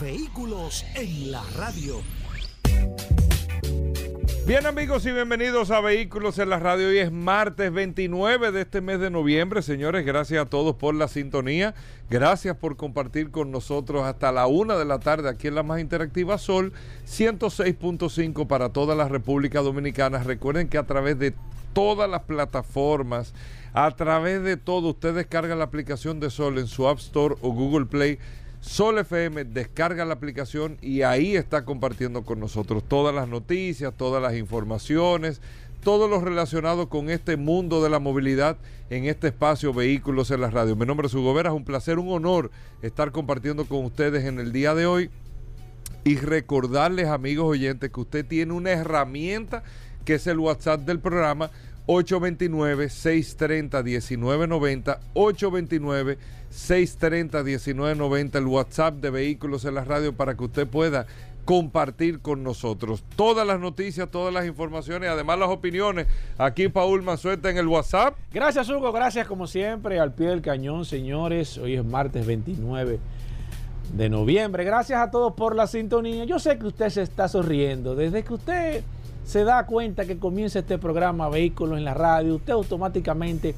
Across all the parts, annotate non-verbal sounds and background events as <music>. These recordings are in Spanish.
Vehículos en la radio. Bien amigos y bienvenidos a Vehículos en la Radio. Hoy es martes 29 de este mes de noviembre. Señores, gracias a todos por la sintonía. Gracias por compartir con nosotros hasta la una de la tarde aquí en la más interactiva Sol 106.5 para toda la República Dominicana. Recuerden que a través de todas las plataformas, a través de todo, usted descarga la aplicación de Sol en su App Store o Google Play Sol FM descarga la aplicación y ahí está compartiendo con nosotros todas las noticias, todas las informaciones, todo lo relacionado con este mundo de la movilidad en este espacio Vehículos en la Radio. Mi nombre es Hugo Vera, es un placer, un honor estar compartiendo con ustedes en el día de hoy y recordarles, amigos oyentes, que usted tiene una herramienta que es el WhatsApp del programa 829-630-1990, 829-630-1990, el WhatsApp de Vehículos en la Radio para que usted pueda compartir con nosotros todas las noticias, todas las informaciones, además las opiniones. Aquí Paul Mazueta en el WhatsApp. Gracias Hugo, gracias como siempre al pie del cañón, señores. Hoy es martes 29 de noviembre. Gracias a todos por la sintonía. Yo sé que usted se está sonriendo desde que usted se da cuenta que comienza este programa Vehículos en la Radio, usted automáticamente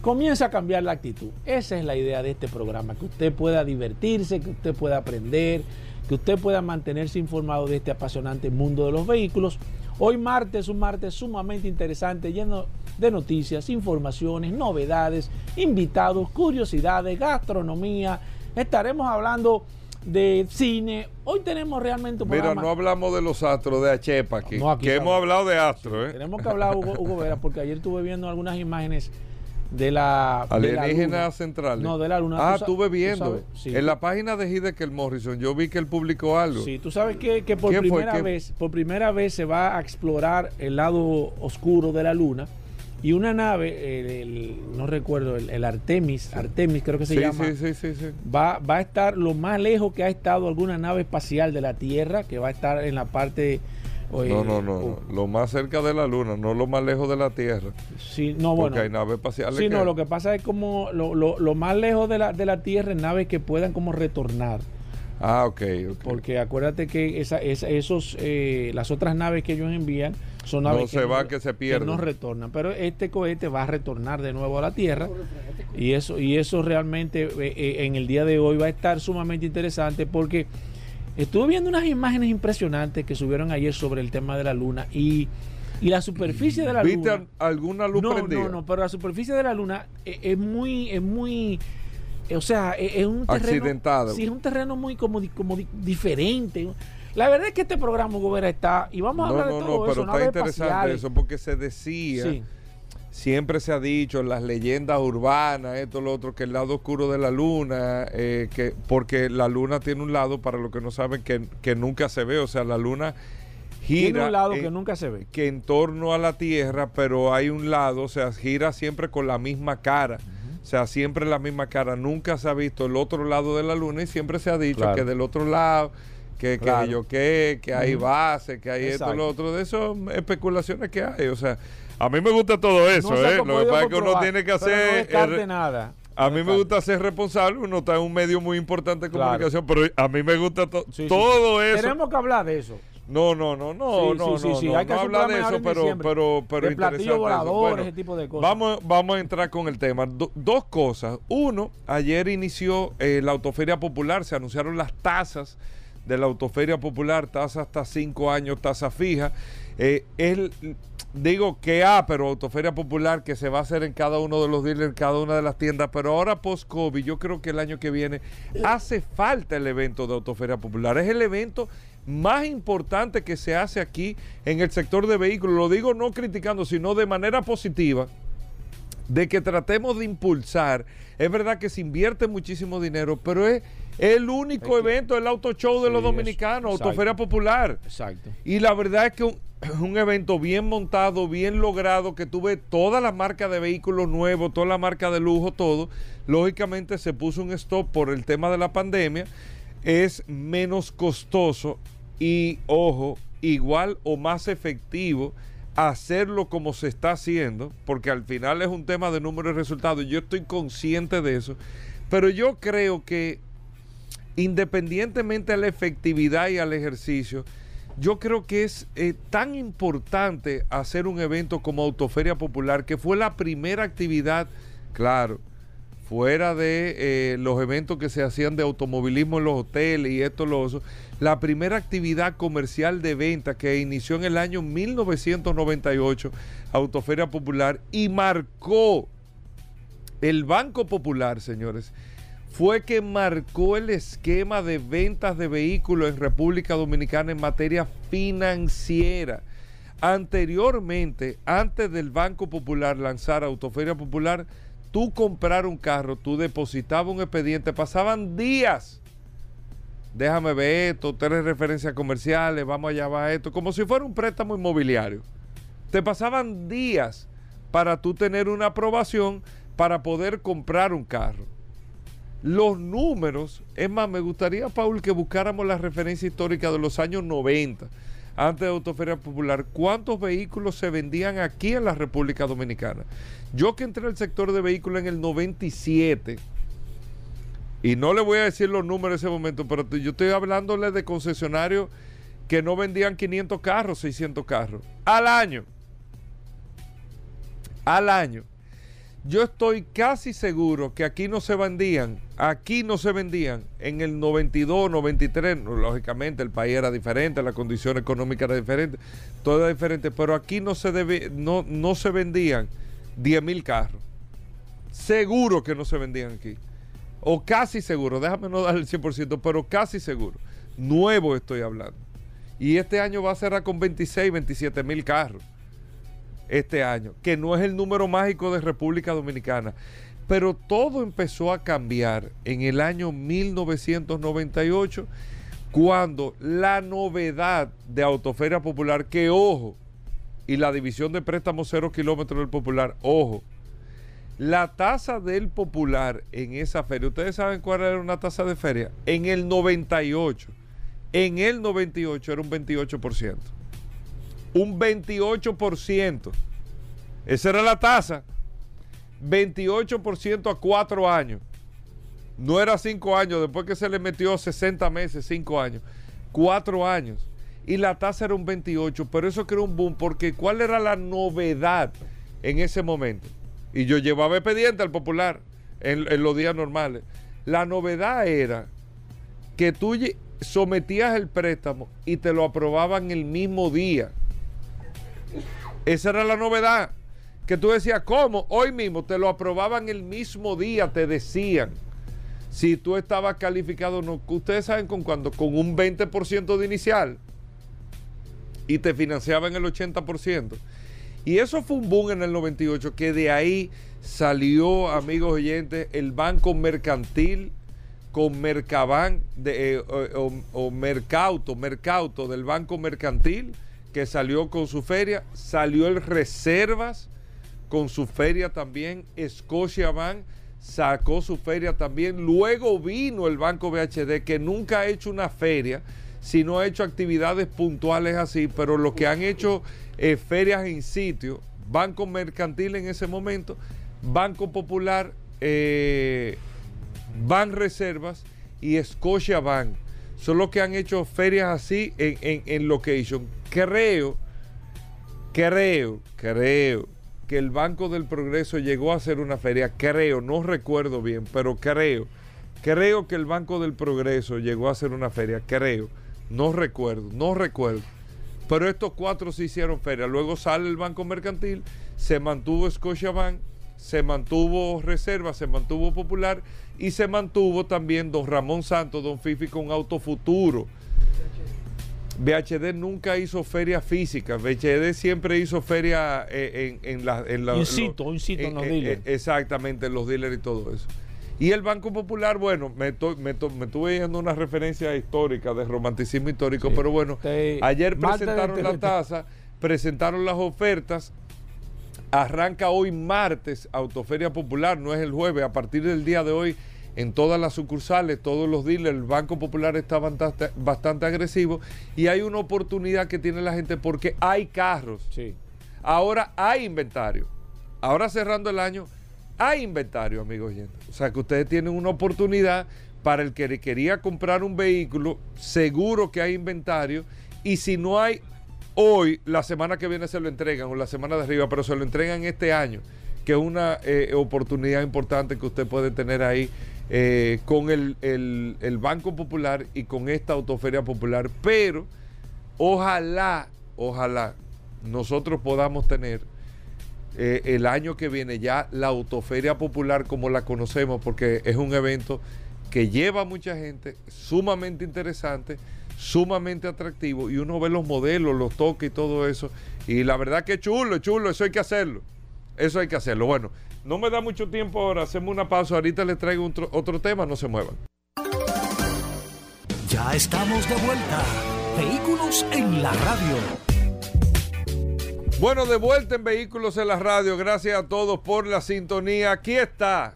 comienza a cambiar la actitud. Esa es la idea de este programa, que usted pueda divertirse, que usted pueda aprender, que usted pueda mantenerse informado de este apasionante mundo de los vehículos. Hoy martes, un martes sumamente interesante, lleno de noticias, informaciones, novedades, invitados, curiosidades, gastronomía. Estaremos hablando de cine. Hoy tenemos realmente un Mira, no hablamos de los astros de Achepa que hemos hablado de astros. ¿eh? Tenemos que hablar, Hugo, Vera, porque ayer estuve viendo algunas imágenes de la alienígena central. No, de la luna. Ah, estuve viendo. En la página de Hidekel Morrison yo vi que él publicó algo. Sí, tú sabes que, que por primera vez, por primera vez se va a explorar el lado oscuro de la luna y una nave, no recuerdo, el, Artemis, Artemis creo que se llama, va, va a estar lo más lejos que ha estado alguna nave espacial de la Tierra, que va a estar en la parte... no, no, no, lo más cerca de la Luna, no lo más lejos de la Tierra. Sí, no, bueno. Porque hay naves espaciales. Sí, no, lo que pasa es como lo, lo, lo más lejos de la, de la Tierra, naves que puedan como retornar. Ah, ok. Porque acuérdate que esa, esos, eh, las otras naves que ellos envían son naves no que, se va, que se pierden. no retornan. Pero este cohete va a retornar de nuevo a la Tierra y eso, y eso realmente eh, eh, en el día de hoy va a estar sumamente interesante porque estuve viendo unas imágenes impresionantes que subieron ayer sobre el tema de la Luna y, la superficie de la ¿Viste Luna. alguna luz no, prendida? No, no, pero la superficie de la Luna es muy, es muy o sea, e-, es, un terreno. Accidentado. Sí, es un terreno muy como, como diferente. La verdad es que este programa, Gobera, está. Y vamos a hablar de todo no, pero está interesante eso, porque se decía. Siempre se ha dicho en las leyendas urbanas, esto, lo otro, que el lado oscuro de la luna, eh, que porque la luna tiene un lado, para los que no saben, que, que nunca se ve. O sea, la luna gira. Tiene un lado que nunca se ve. Que en torno a la Tierra, pero hay un lado, o sea, gira siempre con la misma cara. O sea, siempre la misma cara. Nunca se ha visto el otro lado de la luna y siempre se ha dicho que del otro lado, que, que yo qué, que hay base, que hay esto, lo otro. De eso, especulaciones que hay. O sea, a mí me gusta todo eso, ¿eh? Lo que pasa es que uno tiene que hacer. No nada. A mí me gusta ser responsable, uno está en un medio muy importante de comunicación, pero a mí me gusta todo eso. Tenemos que hablar de eso. No, no, no, no, no, sí, sí, no, Hay que no hablar de eso, pero, pero, pero de interesante volador, ese tipo de cosas. Vamos, vamos a entrar con el tema. dos cosas. Uno, ayer inició eh, la Autoferia Popular, se anunciaron las tasas de la Autoferia Popular, tasa hasta cinco años, tasa fija. Eh, digo que ha, pero Autoferia Popular que se va a hacer en cada uno de los dealers, en cada una de las tiendas, pero ahora post-COVID, yo creo que el año que viene hace falta el evento de Autoferia Popular. Es el evento más importante que se hace aquí en el sector de vehículos. Lo digo no criticando, sino de manera positiva. de que tratemos de impulsar. Es verdad que se invierte muchísimo dinero, pero es el único evento, el auto show de los dominicanos, Autoferia Popular. Exacto. Y la verdad es que un, evento bien montado, bien logrado, que tuve toda la marca de vehículos nuevos, toda la marca de lujo, todo. Lógicamente se puso un stop por el tema de la pandemia. Es menos costoso y, ojo, igual o más efectivo hacerlo como se está haciendo, porque al final es un tema de números y resultados. Yo estoy consciente de eso, pero yo creo que independientemente de la efectividad y al ejercicio, yo creo que es eh, tan importante hacer un evento como Autoferia Popular, que fue la primera actividad, claro, fuera de eh, los eventos que se hacían de automovilismo en los hoteles y esto, lo otro, la primera actividad comercial de venta que inició en el año 1998, Autoferia Popular, y marcó el Banco Popular, señores, fue que marcó el esquema de ventas de vehículos en República Dominicana en materia financiera. Anteriormente, antes del Banco Popular lanzar Autoferia Popular, tú comprar un carro, tú depositabas un expediente, pasaban días. Déjame ver esto, tres referencias comerciales, vamos a llevar esto, como si fuera un préstamo inmobiliario. Te pasaban días para tú tener una aprobación para poder comprar un carro. Los números, es más, me gustaría, Paul, que buscáramos la referencia histórica de los años 90, antes de Autoferia Popular, cuántos vehículos se vendían aquí en la República Dominicana. Yo que entré al sector de vehículos en el 97, y no le voy a decir los números en ese momento, pero yo estoy hablándole de concesionarios que no vendían 500 carros, 600 carros, al año. Al año. Yo estoy casi seguro que aquí no se vendían, aquí no se vendían en el 92, 93, lógicamente el país era diferente, la condición económica era diferente, todo era diferente, pero aquí no se, no, no se vendían 10 mil carros. Seguro que no se vendían aquí. O casi seguro, déjame no dar el 100%, pero casi seguro. Nuevo estoy hablando. Y este año va a cerrar con 26, 27 mil carros este año, que no es el número mágico de República Dominicana. Pero todo empezó a cambiar en el año 1998, cuando la novedad de Autoferia Popular, que ojo, y la división de préstamos cero kilómetros del Popular, ojo, la tasa del Popular en esa feria, ¿ustedes saben cuál era una tasa de feria? En el 98, en el 98 era un 28% un 28%. Esa era la tasa. 28% a cuatro años. No era cinco años, después que se le metió 60 meses, cinco años. Cuatro años. Y la tasa era un 28, pero eso creó un boom, porque ¿cuál era la novedad en ese momento? Y yo llevaba expediente al popular en, en los días normales. La novedad era que tú sometías el préstamo y te lo aprobaban el mismo día. Esa era la novedad. Que tú decías, ¿cómo? Hoy mismo te lo aprobaban el mismo día, te decían. Si tú estabas calificado, no, ustedes saben con cuándo, con un 20% de inicial y te financiaban el 80%. Y eso fue un boom en el 98, que de ahí salió, amigos oyentes, el Banco Mercantil con Mercaban de, eh, o, o Mercauto, Mercauto del Banco Mercantil que salió con su feria, salió el Reservas con su feria también, Bank sacó su feria también, luego vino el Banco BHD que nunca ha hecho una feria, sino ha hecho actividades puntuales así, pero lo que han hecho eh, ferias en sitio, Banco Mercantil en ese momento, Banco Popular, eh, Ban Reservas y Bank. Son los que han hecho ferias así en, en, en location. Creo, creo, creo que el Banco del Progreso llegó a hacer una feria, creo, no recuerdo bien, pero creo, creo que el Banco del Progreso llegó a hacer una feria, creo, no recuerdo, no recuerdo. Pero estos cuatro se hicieron feria. Luego sale el Banco Mercantil, se mantuvo Scotiabank, se mantuvo Reserva, se mantuvo Popular y se mantuvo también Don Ramón Santos, Don Fifi con Auto BHD nunca hizo feria física. BHD siempre hizo feria eh, en, en, la, en la, incito, incito en, los dealers. exactamente, en los dealers y todo eso. Y el Banco Popular, bueno, me, me, me estuve yendo una referencia histórica de romanticismo histórico, pero bueno, ayer presentaron la tasa, presentaron las ofertas. Arranca hoy martes Autoferia Popular, no es el jueves. A partir del día de hoy en todas las sucursales, todos los dealers, el Banco Popular está bastante, agresivo y hay una oportunidad que tiene la gente porque hay carros. Sí. Ahora hay inventario. Ahora cerrando el año, hay inventario, amigos O sea que ustedes tienen una oportunidad para el que quería comprar un vehículo, seguro que hay inventario y si no hay hoy, la semana que viene se lo entregan o la semana de arriba, pero se lo entregan este año, que es una eh, oportunidad importante que usted puede tener ahí eh, con el, Banco Popular y con esta Autoferia Popular, pero ojalá, ojalá nosotros podamos tener eh, el año que viene ya la Autoferia Popular como la conocemos, porque es un evento que lleva a mucha gente, sumamente interesante, sumamente atractivo, y uno ve los modelos, los toques y todo eso, y la verdad que chulo, chulo, eso hay que hacerlo, eso hay que hacerlo. Bueno, no me da mucho tiempo ahora, hacemos una pausa, ahorita les traigo otro, otro tema, no se muevan. Ya estamos de vuelta. Vehículos en la radio. Bueno, de vuelta en Vehículos en la radio. Gracias a todos por la sintonía. Aquí está.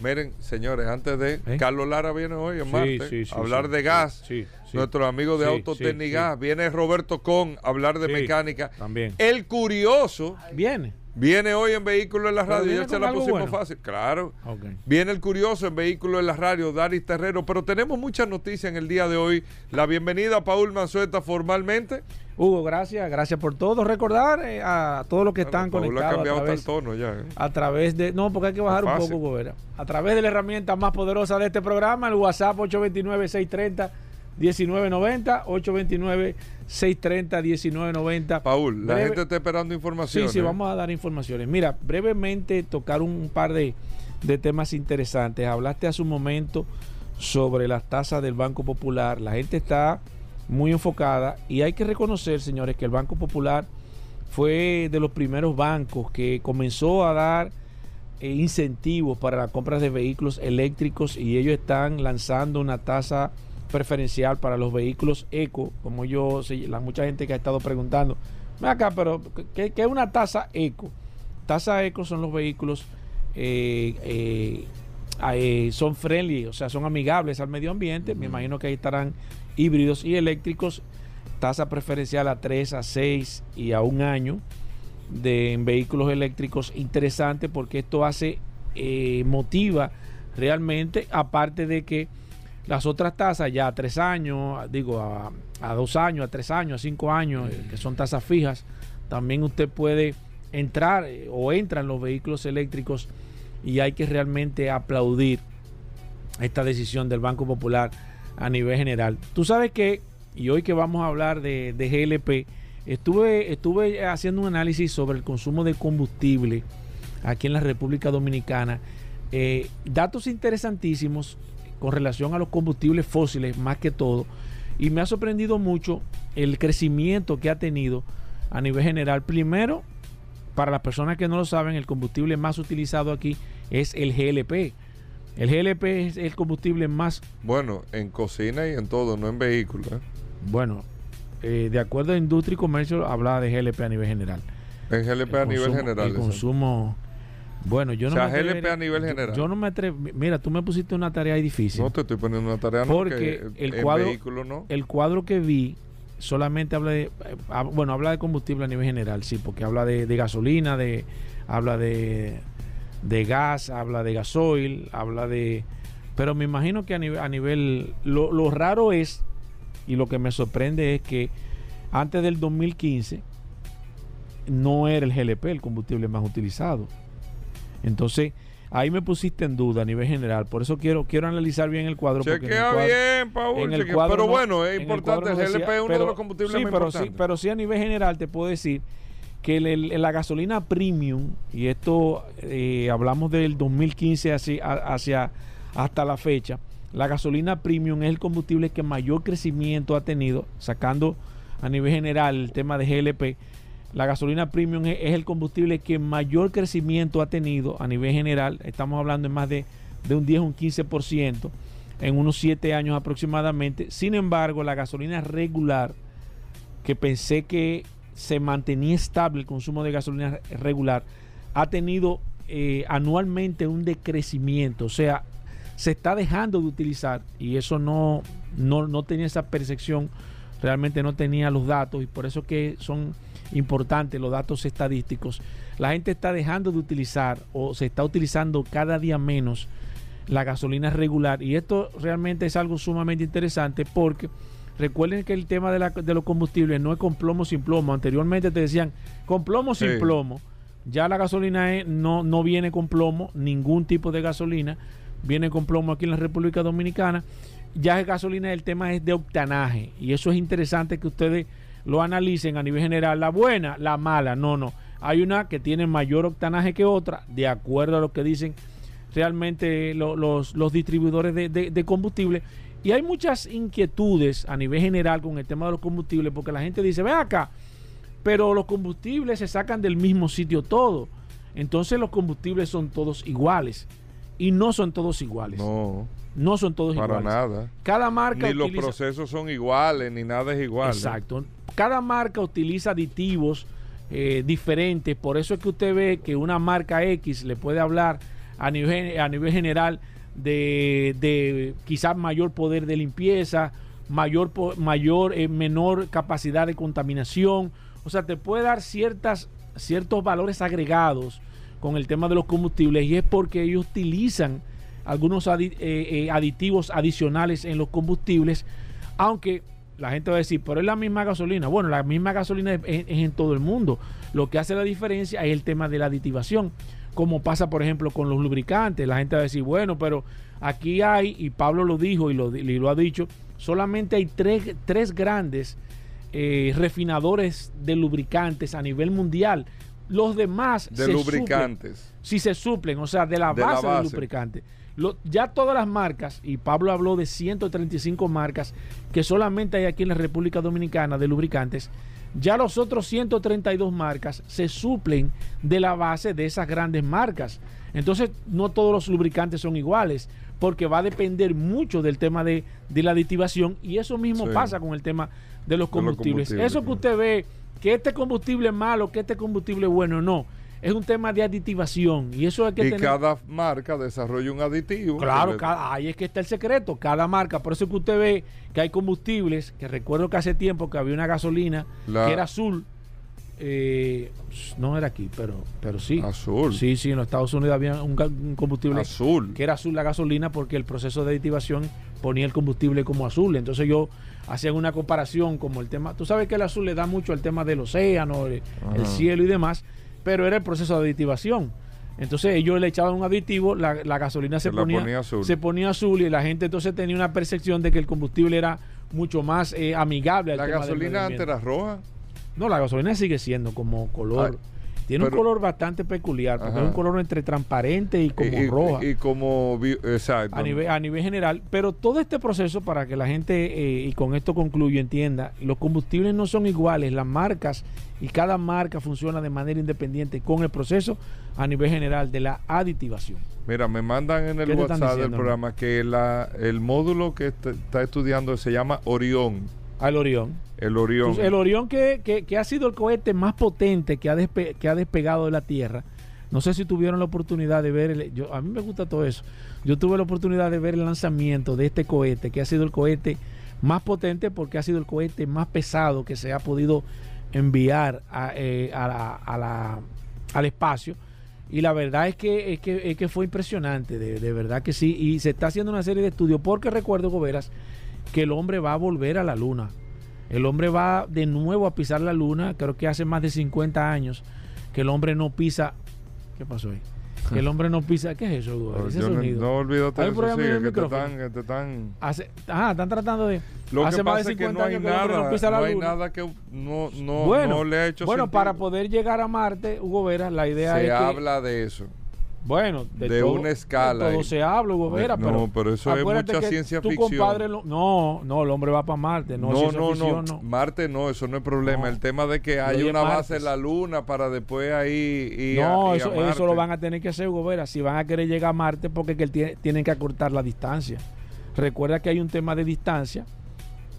Miren, señores, antes de. ¿Eh? Carlos Lara viene hoy en martes a hablar de gas. Nuestro amigo de Autotécnica Viene Roberto Con a hablar de mecánica. También. El curioso. Viene. Viene hoy en Vehículo en la Radio, ya se la pusimos fácil. Claro. Viene el curioso en Vehículo en la Radio, Daris Terrero, pero tenemos muchas noticias en el día de hoy. La bienvenida a Paul Manzueta formalmente. Hugo, gracias, gracias por todo. Recordar eh, a todos los que están conectados. Ha cambiado a través, el tono ya. ¿eh? A través de. No, porque hay que bajar un poco, Hugo. A través de la herramienta más poderosa de este programa, el WhatsApp 829 630 1990 829 630 1990 Paul, la gente está esperando información. Sí, sí, vamos a dar informaciones. Mira, brevemente tocar un par de, de temas interesantes. Hablaste hace un momento sobre las tasas del Banco Popular. La gente está muy enfocada y hay que reconocer, señores, que el Banco Popular fue de los primeros bancos que comenzó a dar eh, incentivos para las compras de vehículos eléctricos y ellos están lanzando una tasa preferencial para los vehículos eco, como yo, la mucha gente que ha estado preguntando, acá, pero ¿qué, es una tasa eco? Tasa eco son los vehículos eh, eh, eh, son friendly, o sea, son amigables al medio ambiente. Me imagino que ahí estarán híbridos y eléctricos. Tasa preferencial a 3, a 6 y a un año de vehículos eléctricos. Interesante porque esto hace, motiva realmente, aparte de que las otras tasas ya a tres años, digo, a, dos años, a tres años, a cinco años, eh, que son tasas fijas, también usted puede entrar eh, o entran los vehículos eléctricos y hay que realmente aplaudir esta decisión del Banco Popular a nivel general. Tú sabes que, y hoy que vamos a hablar de, GLP, estuve, estuve haciendo un análisis sobre el consumo de combustible aquí en la República Dominicana. Eh, datos interesantísimos con relación a los combustibles fósiles más que todo. Y me ha sorprendido mucho el crecimiento que ha tenido a nivel general. Primero, para las personas que no lo saben, el combustible más utilizado aquí es el GLP. El GLP es el combustible más... Bueno, en cocina y en todo, no en vehículos. ¿eh? Bueno, eh, de acuerdo a Industria y Comercio, habla de GLP a nivel general. En GLP a nivel general. El consumo bueno, yo no o sea, GLP a nivel general. Yo no me atrevo. Mira, tú me pusiste una tarea difícil. No te estoy poniendo una tarea porque el, cuadro, vehículo no. El cuadro que vi solamente habla de eh, bueno, habla de combustible a nivel general, sí, porque habla de, gasolina, de habla de, de gas, habla de gasoil, habla de pero me imagino que a nivel, a nivel lo, lo raro es y lo que me sorprende es que antes del 2015 no era el GLP el combustible más utilizado. Entonces, ahí me pusiste en duda a nivel general. Por eso quiero quiero analizar bien el cuadro. Chequea bien, Paul. pero bueno, es importante. El, GLP es uno de los combustibles sí, más pero importantes. Sí, pero sí a nivel general te puedo decir que la gasolina premium, y esto eh, hablamos del 2015 hacia, hacia hasta la fecha, la gasolina premium es el combustible que mayor crecimiento ha tenido, sacando a nivel general el tema de GLP. La gasolina premium es, el combustible que mayor crecimiento ha tenido a nivel general. Estamos hablando de más de, de un 10 o un 15% en unos 7 años aproximadamente. Sin embargo, la gasolina regular, que pensé que se mantenía estable el consumo de gasolina regular, ha tenido eh, anualmente un decrecimiento. O sea, se está dejando de utilizar y eso no, no, tenía esa percepción, realmente no tenía los datos y por eso que son importantes los datos estadísticos. La gente está dejando de utilizar o se está utilizando cada día menos la gasolina regular y esto realmente es algo sumamente interesante porque recuerden que el tema de, la, de los combustibles no es con plomo sin plomo. Anteriormente te decían con plomo sin plomo. Ya la gasolina no, no viene con plomo, ningún tipo de gasolina viene con plomo aquí en la República Dominicana. Ya es gasolina, el tema es de octanaje. Y eso es interesante que ustedes lo analicen a nivel general. La buena, la mala, no, no. Hay una que tiene mayor octanaje que otra, de acuerdo a lo que dicen realmente los, los, distribuidores de, de, combustible. Y hay muchas inquietudes a nivel general con el tema de los combustibles, porque la gente dice, ve acá, pero los combustibles se sacan del mismo sitio todo. Entonces los combustibles son todos iguales. Y no son todos iguales. No. No son todos iguales. Para nada. Cada marca. Ni los procesos son iguales, ni nada es igual. Exacto. Cada marca utiliza aditivos eh, diferentes. Por eso es que usted ve que una marca X le puede hablar a nivel, a nivel general de, de quizás mayor poder de limpieza, mayor, mayor eh, menor capacidad de contaminación. O sea, te puede dar ciertas, ciertos valores agregados con el tema de los combustibles y es porque ellos utilizan algunos eh, aditivos adicionales en los combustibles, aunque la gente va a decir, pero es la misma gasolina. Bueno, la misma gasolina es, en todo el mundo. Lo que hace la diferencia es el tema de la aditivación, como pasa, por ejemplo, con los lubricantes. La gente va a decir, bueno, pero aquí hay, y Pablo lo dijo y lo, lo ha dicho, solamente hay tres, tres grandes eh, refinadores de lubricantes a nivel mundial. Los demás de lubricantes. si se suplen, o sea, de la, base, de lubricantes. Ya todas las marcas, y Pablo habló de 135 marcas que solamente hay aquí en la República Dominicana de lubricantes, ya los otros 132 marcas se suplen de la base de esas grandes marcas. Entonces, no todos los lubricantes son iguales, porque va a depender mucho del tema de, la aditivación, y eso mismo pasa con el tema de los combustibles. Eso que usted ve que este combustible es malo, que este combustible es bueno, no. Es un tema de aditivación y eso es que y cada marca desarrolla un aditivo. Claro, ahí es que está el secreto. Cada marca, por eso que usted ve que hay combustibles, que recuerdo que hace tiempo que había una gasolina que era azul, eh, no era aquí, pero, pero sí. Azul. Sí, sí, en los Estados Unidos había un, combustible azul. Que era azul la gasolina porque el proceso de aditivación ponía el combustible como azul. Entonces yo hacían una comparación como el tema, tú sabes que el azul le da mucho al tema del océano, el, cielo y demás, pero era el proceso de aditivación. Entonces ellos le echaban un aditivo, la, gasolina se, ponía, azul. se ponía azul y la gente entonces tenía una percepción de que el combustible era mucho más eh, amigable. Al ¿La gasolina antes era roja? No, la gasolina sigue siendo como color. Tiene un color bastante peculiar, porque es un color entre transparente y como roja. Y como, exacto. A nivel, a nivel general. Pero todo este proceso, para que la gente, eh, y con esto concluyo, entienda, los combustibles no son iguales, las marcas, y cada marca funciona de manera independiente con el proceso a nivel general de la aditivación. Mira, me mandan en el WhatsApp del programa que la, el módulo que está estudiando se llama Orión. Al Orión. El Orión. el Orión que, que, ha sido el cohete más potente que ha, que ha despegado de la Tierra. No sé si tuvieron la oportunidad de ver, el, yo, a mí me gusta todo eso. Yo tuve la oportunidad de ver el lanzamiento de este cohete, que ha sido el cohete más potente porque ha sido el cohete más pesado que se ha podido enviar a, eh, la, al espacio. Y la verdad es que, es que, es que fue impresionante, de, de, verdad que sí. Y se está haciendo una serie de estudios porque recuerdo, Goberas, que el hombre va a volver a la luna. El hombre va de nuevo a pisar la luna, creo que hace más de 50 años que el hombre no pisa. ¿Qué pasó ahí? Que el hombre no pisa. ¿Qué es eso, Eduardo? Ese sonido. No, olvídate eso, sí, que te están, que te están... Hace, ah, están tratando de... Lo hace que más pasa de 50 es que no hay nada, no, pisa la no hay nada que no, no, bueno, no le ha hecho Bueno, para poder llegar a Marte, Hugo Vera, la idea Se es habla de eso. Bueno, de, una escala. todo se habla, Gobera, no, pero, pero eso es mucha ciencia tu ficción. Compadre, no, no, el hombre va para Marte, no, no, no, ficción, no, Marte no, eso no es problema. el tema de que hay una base en la Luna para después ahí y No, eso, eso lo van a tener que hacer, Gobera, si van a querer llegar a Marte porque que tienen que acortar la distancia. Recuerda que hay un tema de distancia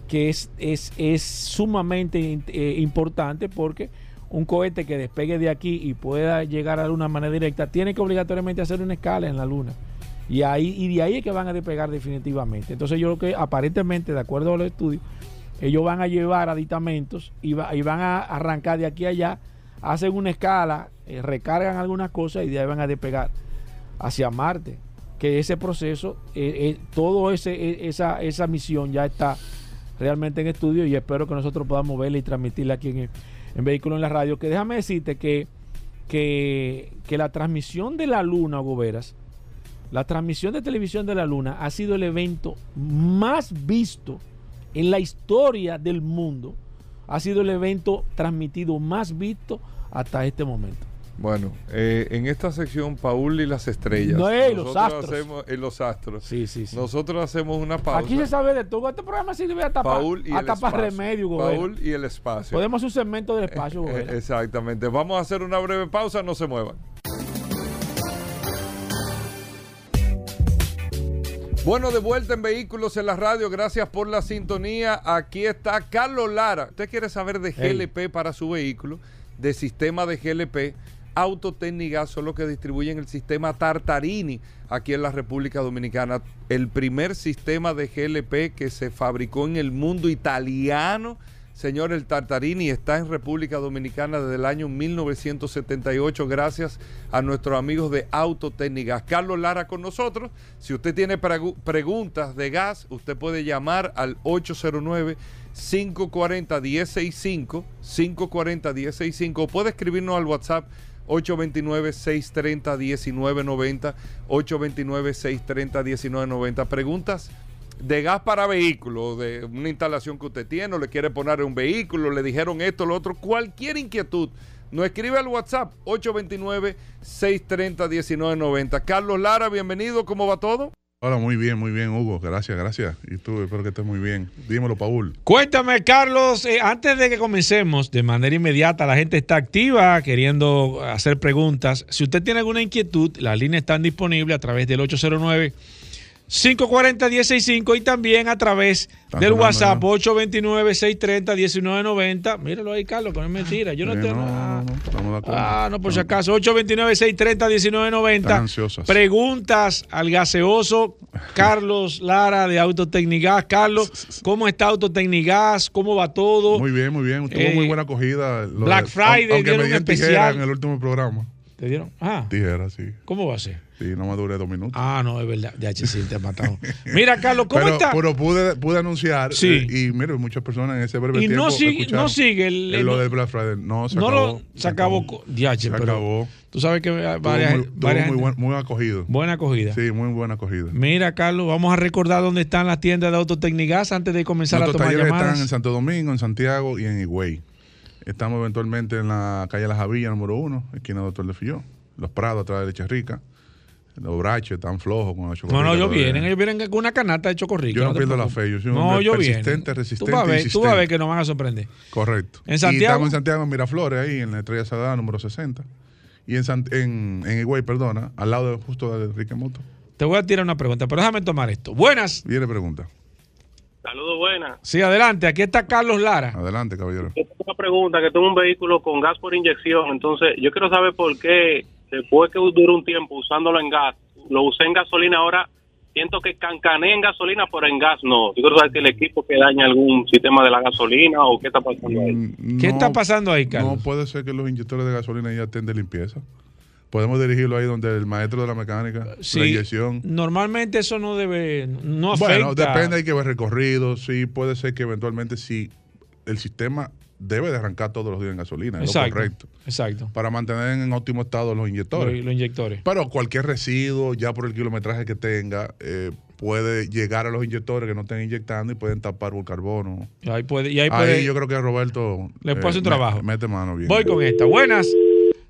que es, es, es sumamente eh, importante porque un cohete que despegue de aquí y pueda llegar a la Luna de manera directa, tiene que obligatoriamente hacer una escala en la Luna. Y, ahí, y de ahí es que van a despegar definitivamente. Entonces yo creo que aparentemente, de acuerdo a los estudios, ellos van a llevar aditamentos y, van a arrancar de aquí a allá, hacen una escala, eh, recargan algunas cosas y de ahí van a despegar hacia Marte. Que ese proceso, eh, eh, todo ese, esa, esa misión ya está realmente en estudio y espero que nosotros podamos verla y transmitirla aquí en, en Vehículo en la Radio. Que déjame decirte que, que, que la transmisión de la Luna, Goberas, la transmisión de televisión de la Luna ha sido el evento más visto en la historia del mundo. Ha sido el evento transmitido más visto hasta este momento. Bueno, eh, en esta sección, Paul y las estrellas. No, eh, los astros. Hacemos, en los astros. Sí, sí, sí. Nosotros hacemos una pausa. Aquí se sabe de todo. Este programa sirve a tapar, Paul y a tapar remedio, Paul y el espacio. Podemos hacer un segmento del espacio, eh, Exactamente. Vamos a hacer una breve pausa, no se muevan. Bueno, de vuelta en Vehículos en la Radio, gracias por la sintonía. Aquí está Carlos Lara. ¿Usted quiere saber de GLP para su vehículo? De sistema de GLP Autotécnica son los que distribuyen el sistema Tartarini aquí en la República Dominicana. El primer sistema de GLP que se fabricó en el mundo italiano. Señor, el Tartarini está en República Dominicana desde el año 1978 gracias a nuestros amigos de Autotécnicas. Carlos Lara con nosotros. Si usted tiene preguntas de gas, usted puede llamar al 809 540 165 540 165 o puede escribirnos al WhatsApp 829-630-1990. 829-630-1990. Preguntas de gas para vehículos, de una instalación que usted tiene, o le quiere poner un vehículo, le dijeron esto, lo otro, cualquier inquietud. Nos escribe al WhatsApp 829-630-1990. Carlos Lara, bienvenido, ¿cómo va todo? Hola, muy bien, muy bien, Hugo. Gracias, gracias. Y tú, espero que estés muy bien. Dímelo, Paul. Cuéntame, Carlos, eh, antes de que comencemos, de manera inmediata, la gente está activa queriendo hacer preguntas. Si usted tiene alguna inquietud, las líneas están disponibles a través del 809 540-165 y también a través del WhatsApp 829-630-1990. Míralo ahí, Carlos, que no es mentira. Yo no tengo. No, no, ah, no, por si acaso. 829-630-1990. Preguntas al gaseoso Carlos Lara de Autotecnigas. Carlos, ¿cómo está Autotecnigas? ¿Cómo va todo? Muy bien, muy bien. Tuvo muy eh, buena acogida. Black Friday, aunque me especial. en el último programa. ¿Te dieron? Ah. Tijera, sí. ¿Cómo va a ser? Sí, no me duré dos minutos. Ah, no, es verdad. Ya, sí, te matado. Mira, Carlos, ¿cómo está? Pero pude, pude anunciar. Sí. Eh, y mira, muchas personas en ese breve y tiempo. Y no sigue, no sigue el, el, lo del Black Friday. No, se no acabó. Lo, se, acabó. DH, se pero acabó. Tú sabes que varias. Tuvo muy, varias muy, buen, muy, acogido. Buena acogida. Sí, muy buena acogida. Mira, Carlos, vamos a recordar dónde están las tiendas de Autotecnigas antes de comenzar Nuestros a tomar talleres llamadas. están en Santo Domingo, en Santiago y en Higüey. Estamos eventualmente en la calle La Javilla, número uno, esquina Doctor de Filló. Los Prados, atrás de Leche Rica. Los braches tan flojos con la chocorrica. No, no, ellos vienen, ellos vienen con una canasta de chocorrica. Yo no, pierdo la fe, yo soy un no, yo persistente, resistente. Tú vas, a ver, tú vas a ver que nos van a sorprender. Correcto. En Santiago. Y estamos en Santiago, en Miraflores, ahí en la Estrella Sadana, número 60. Y en, en, en Higüey, perdona, al lado de, justo de Enrique Moto. Te voy a tirar una pregunta, pero déjame tomar esto. Buenas. Viene pregunta. Saludos, buenas. Sí, adelante. Aquí está Carlos Lara. Adelante, caballero. Tengo una pregunta, que tengo un vehículo con gas por inyección, entonces yo quiero saber por qué después que duró un tiempo usándolo en gas, lo usé en gasolina, ahora siento que cancané en gasolina, pero en gas no. Yo saber si el equipo que daña algún sistema de la gasolina o qué está pasando ahí. Mm, ¿Qué está pasando ahí, Carlos? No puede ser que los inyectores de gasolina ya estén de limpieza. Podemos dirigirlo ahí donde el maestro de la mecánica, sí, la inyección. Normalmente eso no debe, no afecta. Bueno, depende, hay que ver recorrido. Sí, puede ser que eventualmente si el sistema debe de arrancar todos los días en gasolina, es lo correcto. Exacto. Para mantener en óptimo estado los inyectores. Los, inyectores. Pero cualquier residuo, ya por el kilometraje que tenga, eh, puede llegar a los inyectores que no estén inyectando y pueden tapar por carbono. Y ahí, puede, y ahí, puede, yo creo que Roberto le puede hacer un eh, trabajo. Mete mano bien. Voy con esta. Buenas.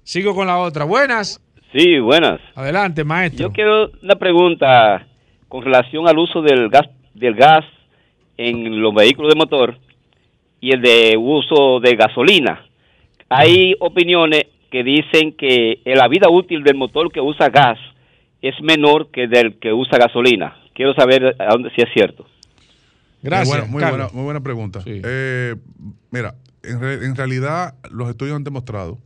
Sigo con la otra. Buenas. Sí, buenas. Adelante, maestro. Yo quiero una pregunta con relación al uso del gas, del gas en los vehículos de motor y el de uso de gasolina. Hay opiniones que dicen que la vida útil del motor que usa gas es menor que del que usa gasolina. Quiero saber a dónde si es cierto. Gracias. Muy buena, muy buena, pregunta. Eh, mira, en, en realidad los estudios han demostrado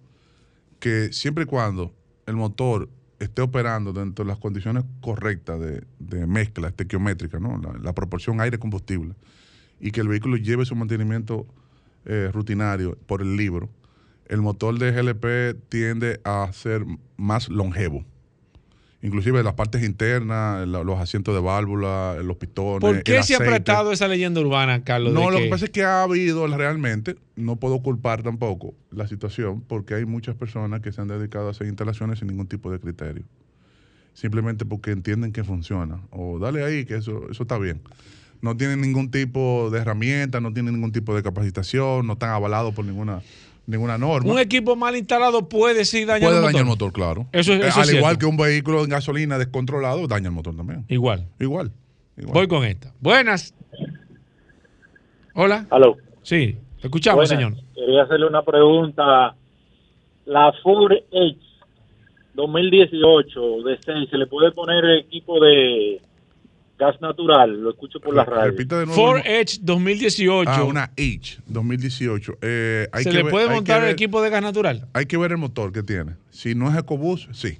que siempre y cuando el motor esté operando dentro de las condiciones correctas de, mezcla estequiométrica, ¿no? La, proporción aire-combustible, y que el vehículo lleve su mantenimiento eh, rutinario por el libro, el motor de GLP tiende a ser más longevo inclusive las partes internas, los asientos de válvula, los pistones. ¿Por qué se ha apretado esa leyenda urbana, Carlos? No, lo que... pasa es que ha habido realmente, no puedo culpar tampoco la situación, porque hay muchas personas que se han dedicado a hacer instalaciones sin ningún tipo de criterio. Simplemente porque entienden que funciona. O dale ahí, que eso, eso está bien. No tienen ningún tipo de herramienta, no tienen ningún tipo de capacitación, no están avalados por ninguna ninguna norma. Un equipo mal instalado puede sí dañar puede el motor. dañar el motor, claro. Eso, eh, Al igual que un vehículo en gasolina descontrolado, daña el motor también. Igual. Igual. Voy con esta. Buenas. Hola. Aló. Sí, escuchamos, señor. Quería hacerle una pregunta. La Ford H 2018 de 6, ¿se le puede poner equipo de gas natural, lo escucho por la radio. Ford Edge 2018. Ah, una H 2018. Eh, ¿Se le puede montar el equipo de gas natural? Hay que ver el motor que tiene. Si no es EcoBoost, sí.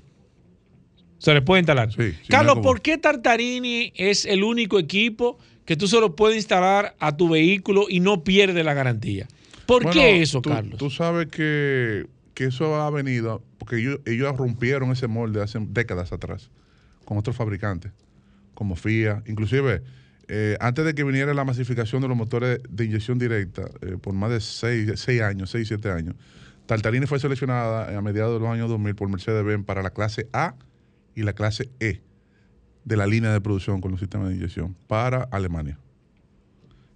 Se le puede instalar. Sí, Carlos, ¿por qué Tartarini es el único equipo que tú solo puedes instalar a tu vehículo y no pierde la garantía? ¿Por qué eso, Carlos? Tú sabes que, eso ha venido porque ellos, ellos rompieron ese molde hace décadas atrás con otros fabricantes como FIA, inclusive eh, antes de que viniera la masificación de los motores de inyección directa, eh, por más de 6 años, 6, 7 años, Tartarini fue seleccionada a mediados de los años 2000 por Mercedes-Benz para la clase A y la clase E de la línea de producción con los sistemas de inyección para Alemania.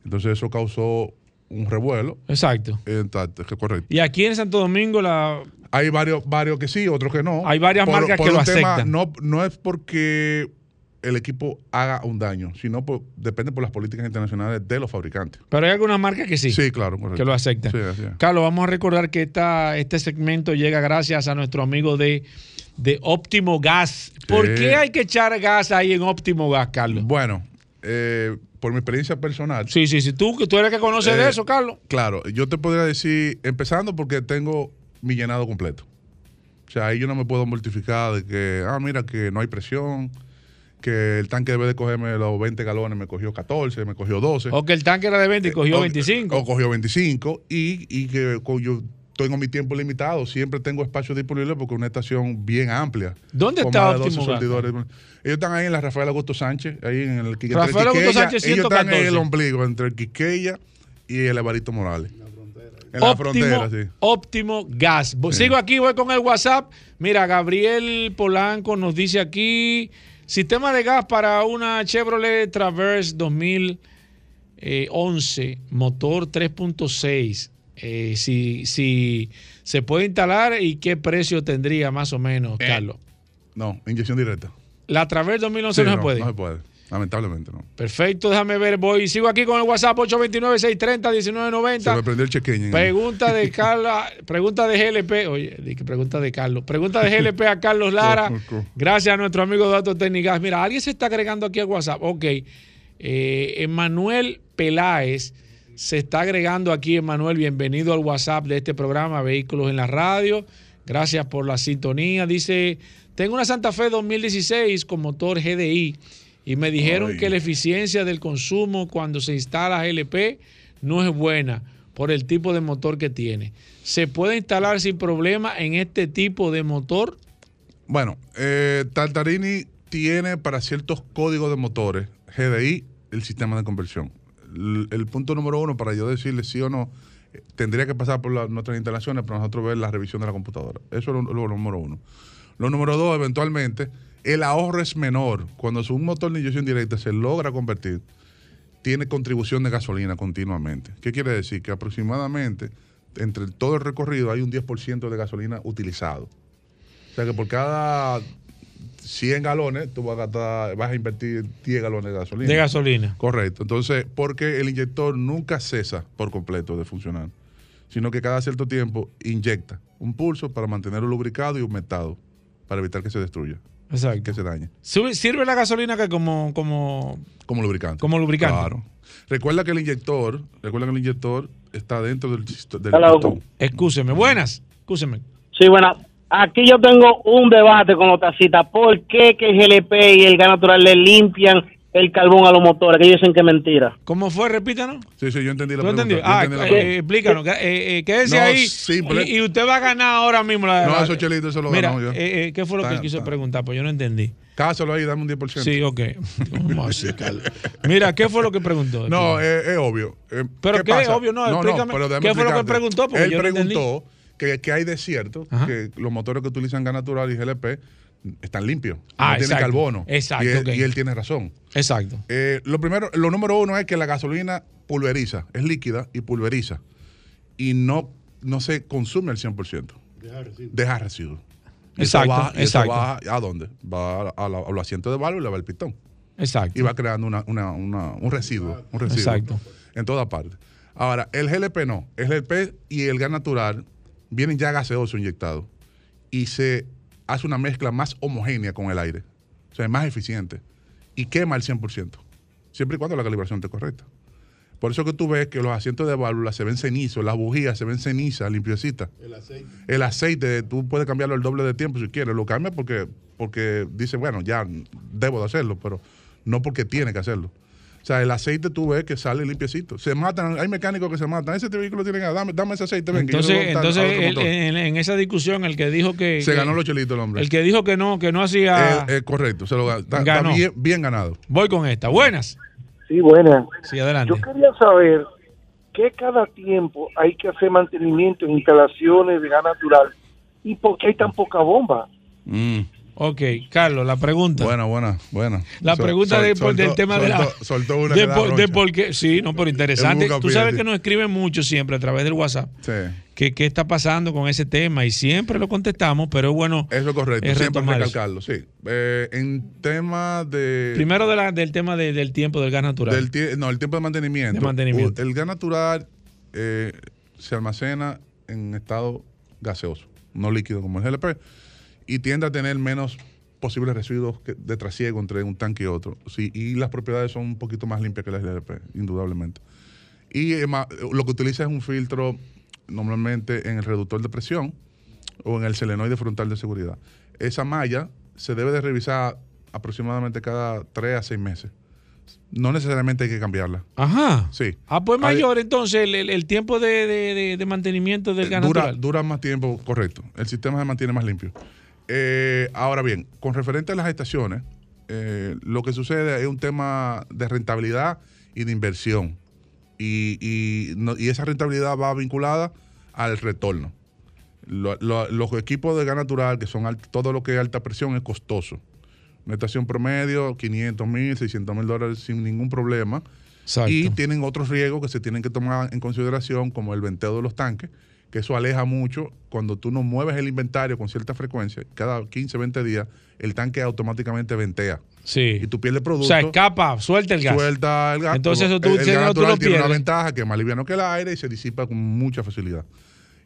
Entonces eso causó un revuelo. Exacto. correcto. Y aquí en Santo Domingo la... Hay varios, varios que sí, otros que no. Hay varias marcas que lo aceptan. No, no es porque el equipo haga un daño, sino depende por las políticas internacionales de los fabricantes. Pero hay algunas marcas que sí. Sí, claro, Que lo aceptan. Carlos, vamos a recordar que esta, este segmento llega gracias a nuestro amigo de, de Óptimo Gas. ¿Por qué hay que echar gas ahí en Óptimo Gas, Carlos? Bueno, eh, por mi experiencia personal. Sí, sí, sí. Tú, tú eres el que conoces de eh, eso, Carlos. Claro, yo te podría decir, empezando porque tengo mi llenado completo. O sea, ahí yo no me puedo mortificar de que, ah, mira, que no hay presión, que el tanque debe de cogerme los 20 galones, me cogió 14, me cogió 12. O que el tanque era de 20 y cogió 25. O cogió 25 y, y que yo tengo mi tiempo limitado, siempre tengo espacio disponible porque es una estación bien amplia. ¿Dónde está Optimo Ellos están ahí en la Rafael Augusto Sánchez, ahí en el Rafael Augusto Sánchez 114. Ellos están en el ombligo entre el Quiqueya y el Evarito Morales. En la frontera, sí. Óptimo Gas. Sigo aquí, voy con el WhatsApp. Mira, Gabriel Polanco nos dice aquí, Sistema de gas para una Chevrolet Traverse 2011, motor 3.6. Eh, si, si se puede instalar y qué precio tendría más o menos, eh, Carlos. No, inyección directa. La Traverse 2011 no, se puede. No se puede. Lamentablemente no. Perfecto, déjame ver. Voy, sigo aquí con el WhatsApp 829-630-1990. Se me prendió el chequeño. Pregunta de <laughs> Carla, pregunta de GLP. Oye, pregunta de Carlos. Pregunta de GLP a Carlos <laughs> Lara. Gracias a nuestro amigo de Datos Técnicas. Mira, alguien se está agregando aquí al WhatsApp. Ok. Eh, Emanuel Peláez se está agregando aquí. Emanuel, bienvenido al WhatsApp de este programa Vehículos en la Radio. Gracias por la sintonía. Dice, tengo una Santa Fe 2016 con motor GDI y me dijeron que la eficiencia del consumo cuando se instala GLP no es buena por el tipo de motor que tiene. ¿Se puede instalar sin problema en este tipo de motor? Bueno, eh, Tartarini tiene para ciertos códigos de motores GDI el sistema de conversión. El, punto número uno, para yo decirle sí o no, eh, tendría que pasar por nuestras instalaciones para nosotros ver la revisión de la computadora. Eso es lo, lo número uno. Lo número dos, eventualmente, el ahorro es menor. Cuando un motor de inyección directa se logra convertir, tiene contribución de gasolina continuamente. ¿Qué quiere decir? Que aproximadamente entre todo el recorrido hay un 10% de gasolina utilizado. O sea que por cada 100 galones, tú vas a, vas a invertir 10 galones de gasolina. De gasolina. Correcto. Entonces, porque el inyector nunca cesa por completo de funcionar, sino que cada cierto tiempo inyecta un pulso para mantenerlo lubricado y humectado, para evitar que se destruya. Exacto. Que se dañe. ¿Sirve la gasolina que como, como, como lubricante? Como lubricante. Claro. Recuerda que el inyector, recuerda que el inyector está dentro del, del Escúcheme, buenas. Escúcheme. Sí, buenas. Aquí yo tengo un debate con los tacitas. ¿Por qué que el GLP y el gas natural le limpian el carbón a los motores? Que ellos dicen que es mentira. ¿Cómo fue? Repítanos. Sí, sí, yo entendí la ¿Tú pregunta. Ah, eh, explícanos. Eh, eh, quédese ahí. Y, usted va a ganar ahora mismo la. No, eso chelito, eso lo Mira, yo. Eh, ¿qué fue lo que quiso preguntar? Pues yo no entendí. Cásalo ahí, dame un 10%. Sí, ok. <laughs> Mira, ¿qué fue lo que preguntó? No, es, obvio. ¿Pero qué, es obvio? No, explícame. ¿Qué fue lo que preguntó? Porque Él yo preguntó que, que, hay de cierto que los motores que utilizan gas natural y GLP están limpios. Ah, no tienen carbono. Exacto. Y él, tiene razón. Exacto. Eh, lo primero, lo número uno es que la gasolina pulveriza, es líquida y pulveriza. Y no, no se consume al 100%. Deja residuos. Deja residuos. Exacto, exacto. va a dónde? Va a, los asientos de válvula y va al pistón. Exacto. Y va creando una, una, un residuo. Un residuo Exacto. En todas partes. Ahora, el GLP no. El GLP y el gas natural vienen ya gaseoso inyectado. Y se hace una mezcla más homogénea con el aire. O sea, es más eficiente. Y quema el 100%. Siempre y cuando la calibración esté correcta. Por eso que tú ves que los asientos de válvula se ven cenizos, las bujías se ven cenizas, limpiecitas. El aceite. El aceite, tú puedes cambiarlo el doble de tiempo si quieres. Lo cambia porque, porque dice, bueno, ya debo de hacerlo, pero no porque tiene que hacerlo. O sea, el aceite tú ves que sale limpiecito. Se matan, hay mecánicos que se matan. Ese vehículo tiene que dame, dame ese aceite. Ven, entonces, entonces en, esa discusión, el que dijo que. Se ganó los chelitos el hombre. El que dijo que no, que no hacía. Eh, eh, correcto, se lo está, bien, ganado. Voy con esta. Buenas. Sí, buenas. Sí, adelante. Yo quería saber qué cada tiempo hay que hacer mantenimiento en instalaciones de gas natural y por qué hay tan poca bomba. Mm. Ok, Carlos, la pregunta. Buena, buena, buena. La pregunta del tema de la. Soltó una de, de por qué, sí, no, pero interesante. Tú sabes que nos escriben mucho siempre a través del WhatsApp. Sí. Que qué está pasando con ese tema y siempre lo contestamos, pero es bueno. Eso es correcto, siempre recalcarlo, sí. Eh, en tema de. Primero de la, del tema del tiempo del gas natural. Del no, el tiempo de mantenimiento. De mantenimiento. El gas natural eh, se almacena en estado gaseoso, no líquido como el GLP y tiende a tener menos posibles residuos de trasiego entre un tanque y otro. Sí, y las propiedades son un poquito más limpias que las LDP, indudablemente. Y eh, lo que utiliza es un filtro normalmente en el reductor de presión o en el selenoide frontal de seguridad. Esa malla se debe de revisar aproximadamente cada 3 a 6 meses. No necesariamente hay que cambiarla. Ajá. Sí. Ah, pues mayor entonces el, tiempo de, mantenimiento del gas dura, Dura más tiempo, correcto. El sistema se mantiene más limpio. Eh, ahora bien, con referente a las estaciones, eh, lo que sucede es un tema de rentabilidad y de inversión. Y, y, esa rentabilidad va vinculada al retorno. los equipos de gas natural, que son todo lo que es alta presión, es costoso. Una estación promedio, 500 mil, 600 mil dólares sin ningún problema. Y tienen otros riesgos que se tienen que tomar en consideración, como el venteo de los tanques, que eso aleja mucho cuando tú no mueves el inventario con cierta frecuencia, cada 15, 20 días, el tanque automáticamente ventea. Sí. Y tú pierdes producto. O sea, escapa, suelta el gas. Suelta el gas. Entonces eso tú, el, gas tiene una ventaja que es más liviano que el aire y se disipa con mucha facilidad.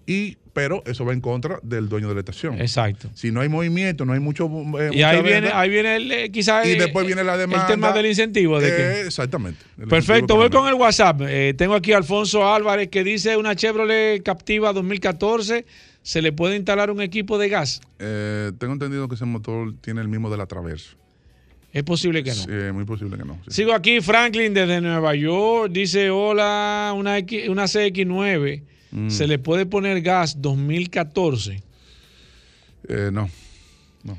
Y, pero eso va en contra del dueño de la estación. Exacto. Si no hay movimiento, no hay mucho. Eh, y ahí viene, ahí viene el, eh, quizás. Y después viene la demanda. El tema del incentivo. De que, exactamente. Perfecto, voy con el WhatsApp. Eh, tengo aquí a Alfonso Álvarez que dice una Chevrolet Captiva 2014. ¿Se le puede instalar un equipo de gas? tengo entendido que ese motor tiene el mismo de la Traverso. Es posible que no. Sí, muy posible que no. Sigo aquí, Franklin, desde Nueva York. Dice: Hola, una, una CX9 Mm. ¿Se le puede poner gas 2014? Eh, no. No.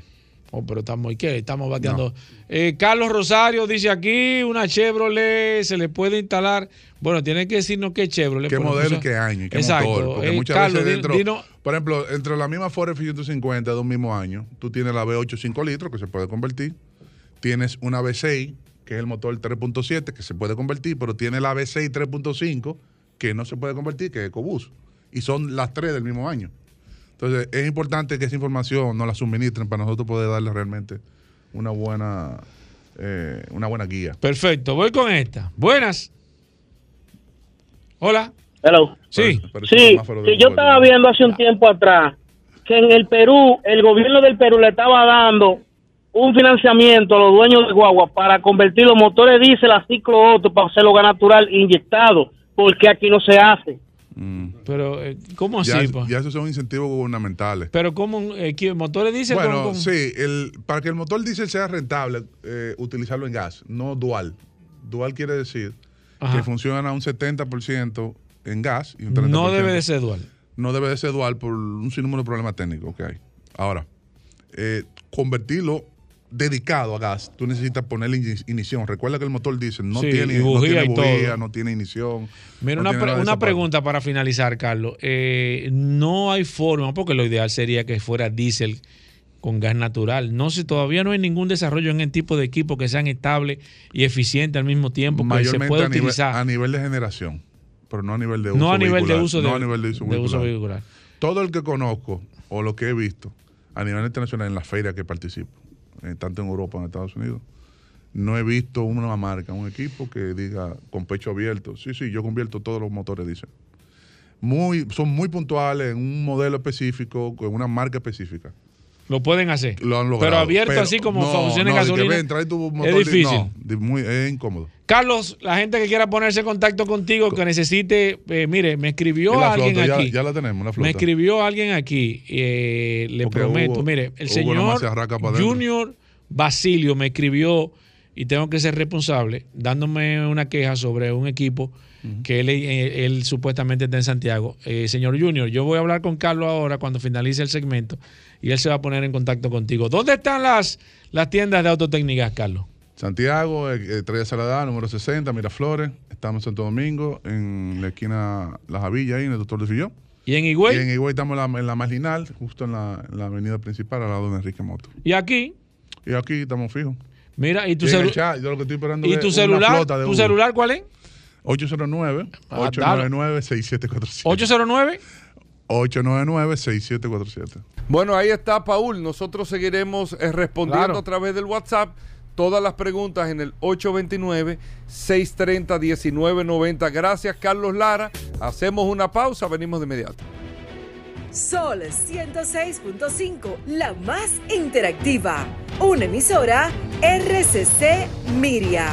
Oh, pero estamos, ¿qué? Estamos bateando. Eh, Carlos Rosario dice aquí, una Chevrolet se le puede instalar. Bueno, tiene que decirnos qué Chevrolet. ¿Qué modelo y qué año? qué Exacto. motor? Porque eh, muchas veces dentro, por ejemplo, entre la misma Ford F-150 de un mismo año, tú tienes la V8 5 litros que se puede convertir, tienes una V6 que es el motor 3.7 que se puede convertir, pero tiene la V6 3.5 que no se puede convertir, que es EcoBoost. Y son las tres del mismo año. Entonces, es importante que esa información nos la suministren para nosotros poder darle realmente una buena, eh, una buena guía. Perfecto, voy con esta. Buenas. Hola. Hello. Sí. sí, yo estaba viendo hace un tiempo atrás que en el Perú, el gobierno del Perú le estaba dando un financiamiento a los dueños de guagua para convertir los motores diésel a ciclo otro para hacerlo gas natural inyectado, porque aquí no se hace. Mm. Pero, eh, ¿cómo así? Ya, ya, esos son incentivos gubernamentales. Pero, ¿cómo? Eh, ¿Motores diésel? Bueno, sí, el, para que el motor diésel sea rentable, eh, utilizarlo en gas, no dual. Dual quiere decir que funciona a un 70% en gas y un 30%. No debe de ser dual. No debe de ser dual por un sinnúmero de problemas técnicos que hay. Ahora, convertirlo dedicado a gas, tú necesitas ponerle ignición. Recuerda que el motor dice no tiene bujía, no tiene, no tiene ignición. Mira, una, pregunta para finalizar, Carlos. Eh, no hay forma, porque lo ideal sería que fuera diésel con gas natural. No sé, todavía no hay ningún desarrollo en el tipo de equipo que sean estables y eficientes al mismo tiempo que se puede utilizar. a nivel de generación, pero no a nivel de uso No a nivel de uso, no a nivel de uso, vehicular. Todo el que conozco o lo que he visto a nivel internacional en la feria que participo, tanto en Europa como en Estados Unidos, no he visto una marca, un equipo que diga con pecho abierto, sí, sí, yo convierto todos los motores, dicen. Muy, son muy puntuales en un modelo específico, con una marca específica. Lo pueden hacer. Pero abierto así como funciona en gasolina. es difícil. muy, es incómodo. Carlos, la gente que quiera ponerse en contacto contigo, que necesite, eh, mire, me escribió alguien aquí. Ya, la tenemos, la. Me escribió alguien aquí. Eh, le prometo, mire, el señor Junior Basilio me escribió y tengo que ser responsable, dándome una queja sobre un equipo que eh, él, supuestamente está en Santiago. señor Junior, yo voy a hablar con Carlos ahora cuando finalice el segmento y él se va a poner en contacto contigo. ¿Dónde están las, las tiendas de autotécnicas, Carlos? Santiago, Estrella Salada, número 60, Miraflores. Estamos en Santo Domingo, en la esquina Las Javillas, ahí en el Doctor de Fillón. ¿Y en Higüey? Y en Higüey estamos en la, en la marginal, justo en la, avenida principal, al lado de Enrique Moto. ¿Y aquí? Y aquí estamos fijos. Mira, ¿y tu, celular? ¿Y tu celular? ¿Tu celular cuál es? 809-899-6747. ¿809? 899-6747. Bueno, ahí está Paul. Nosotros seguiremos eh, respondiendo a través del WhatsApp todas las preguntas en el 829-630-1990. Gracias, Carlos Lara. Hacemos una pausa, venimos de inmediato. Sol 106.5, la más interactiva. Una emisora RCC Miria.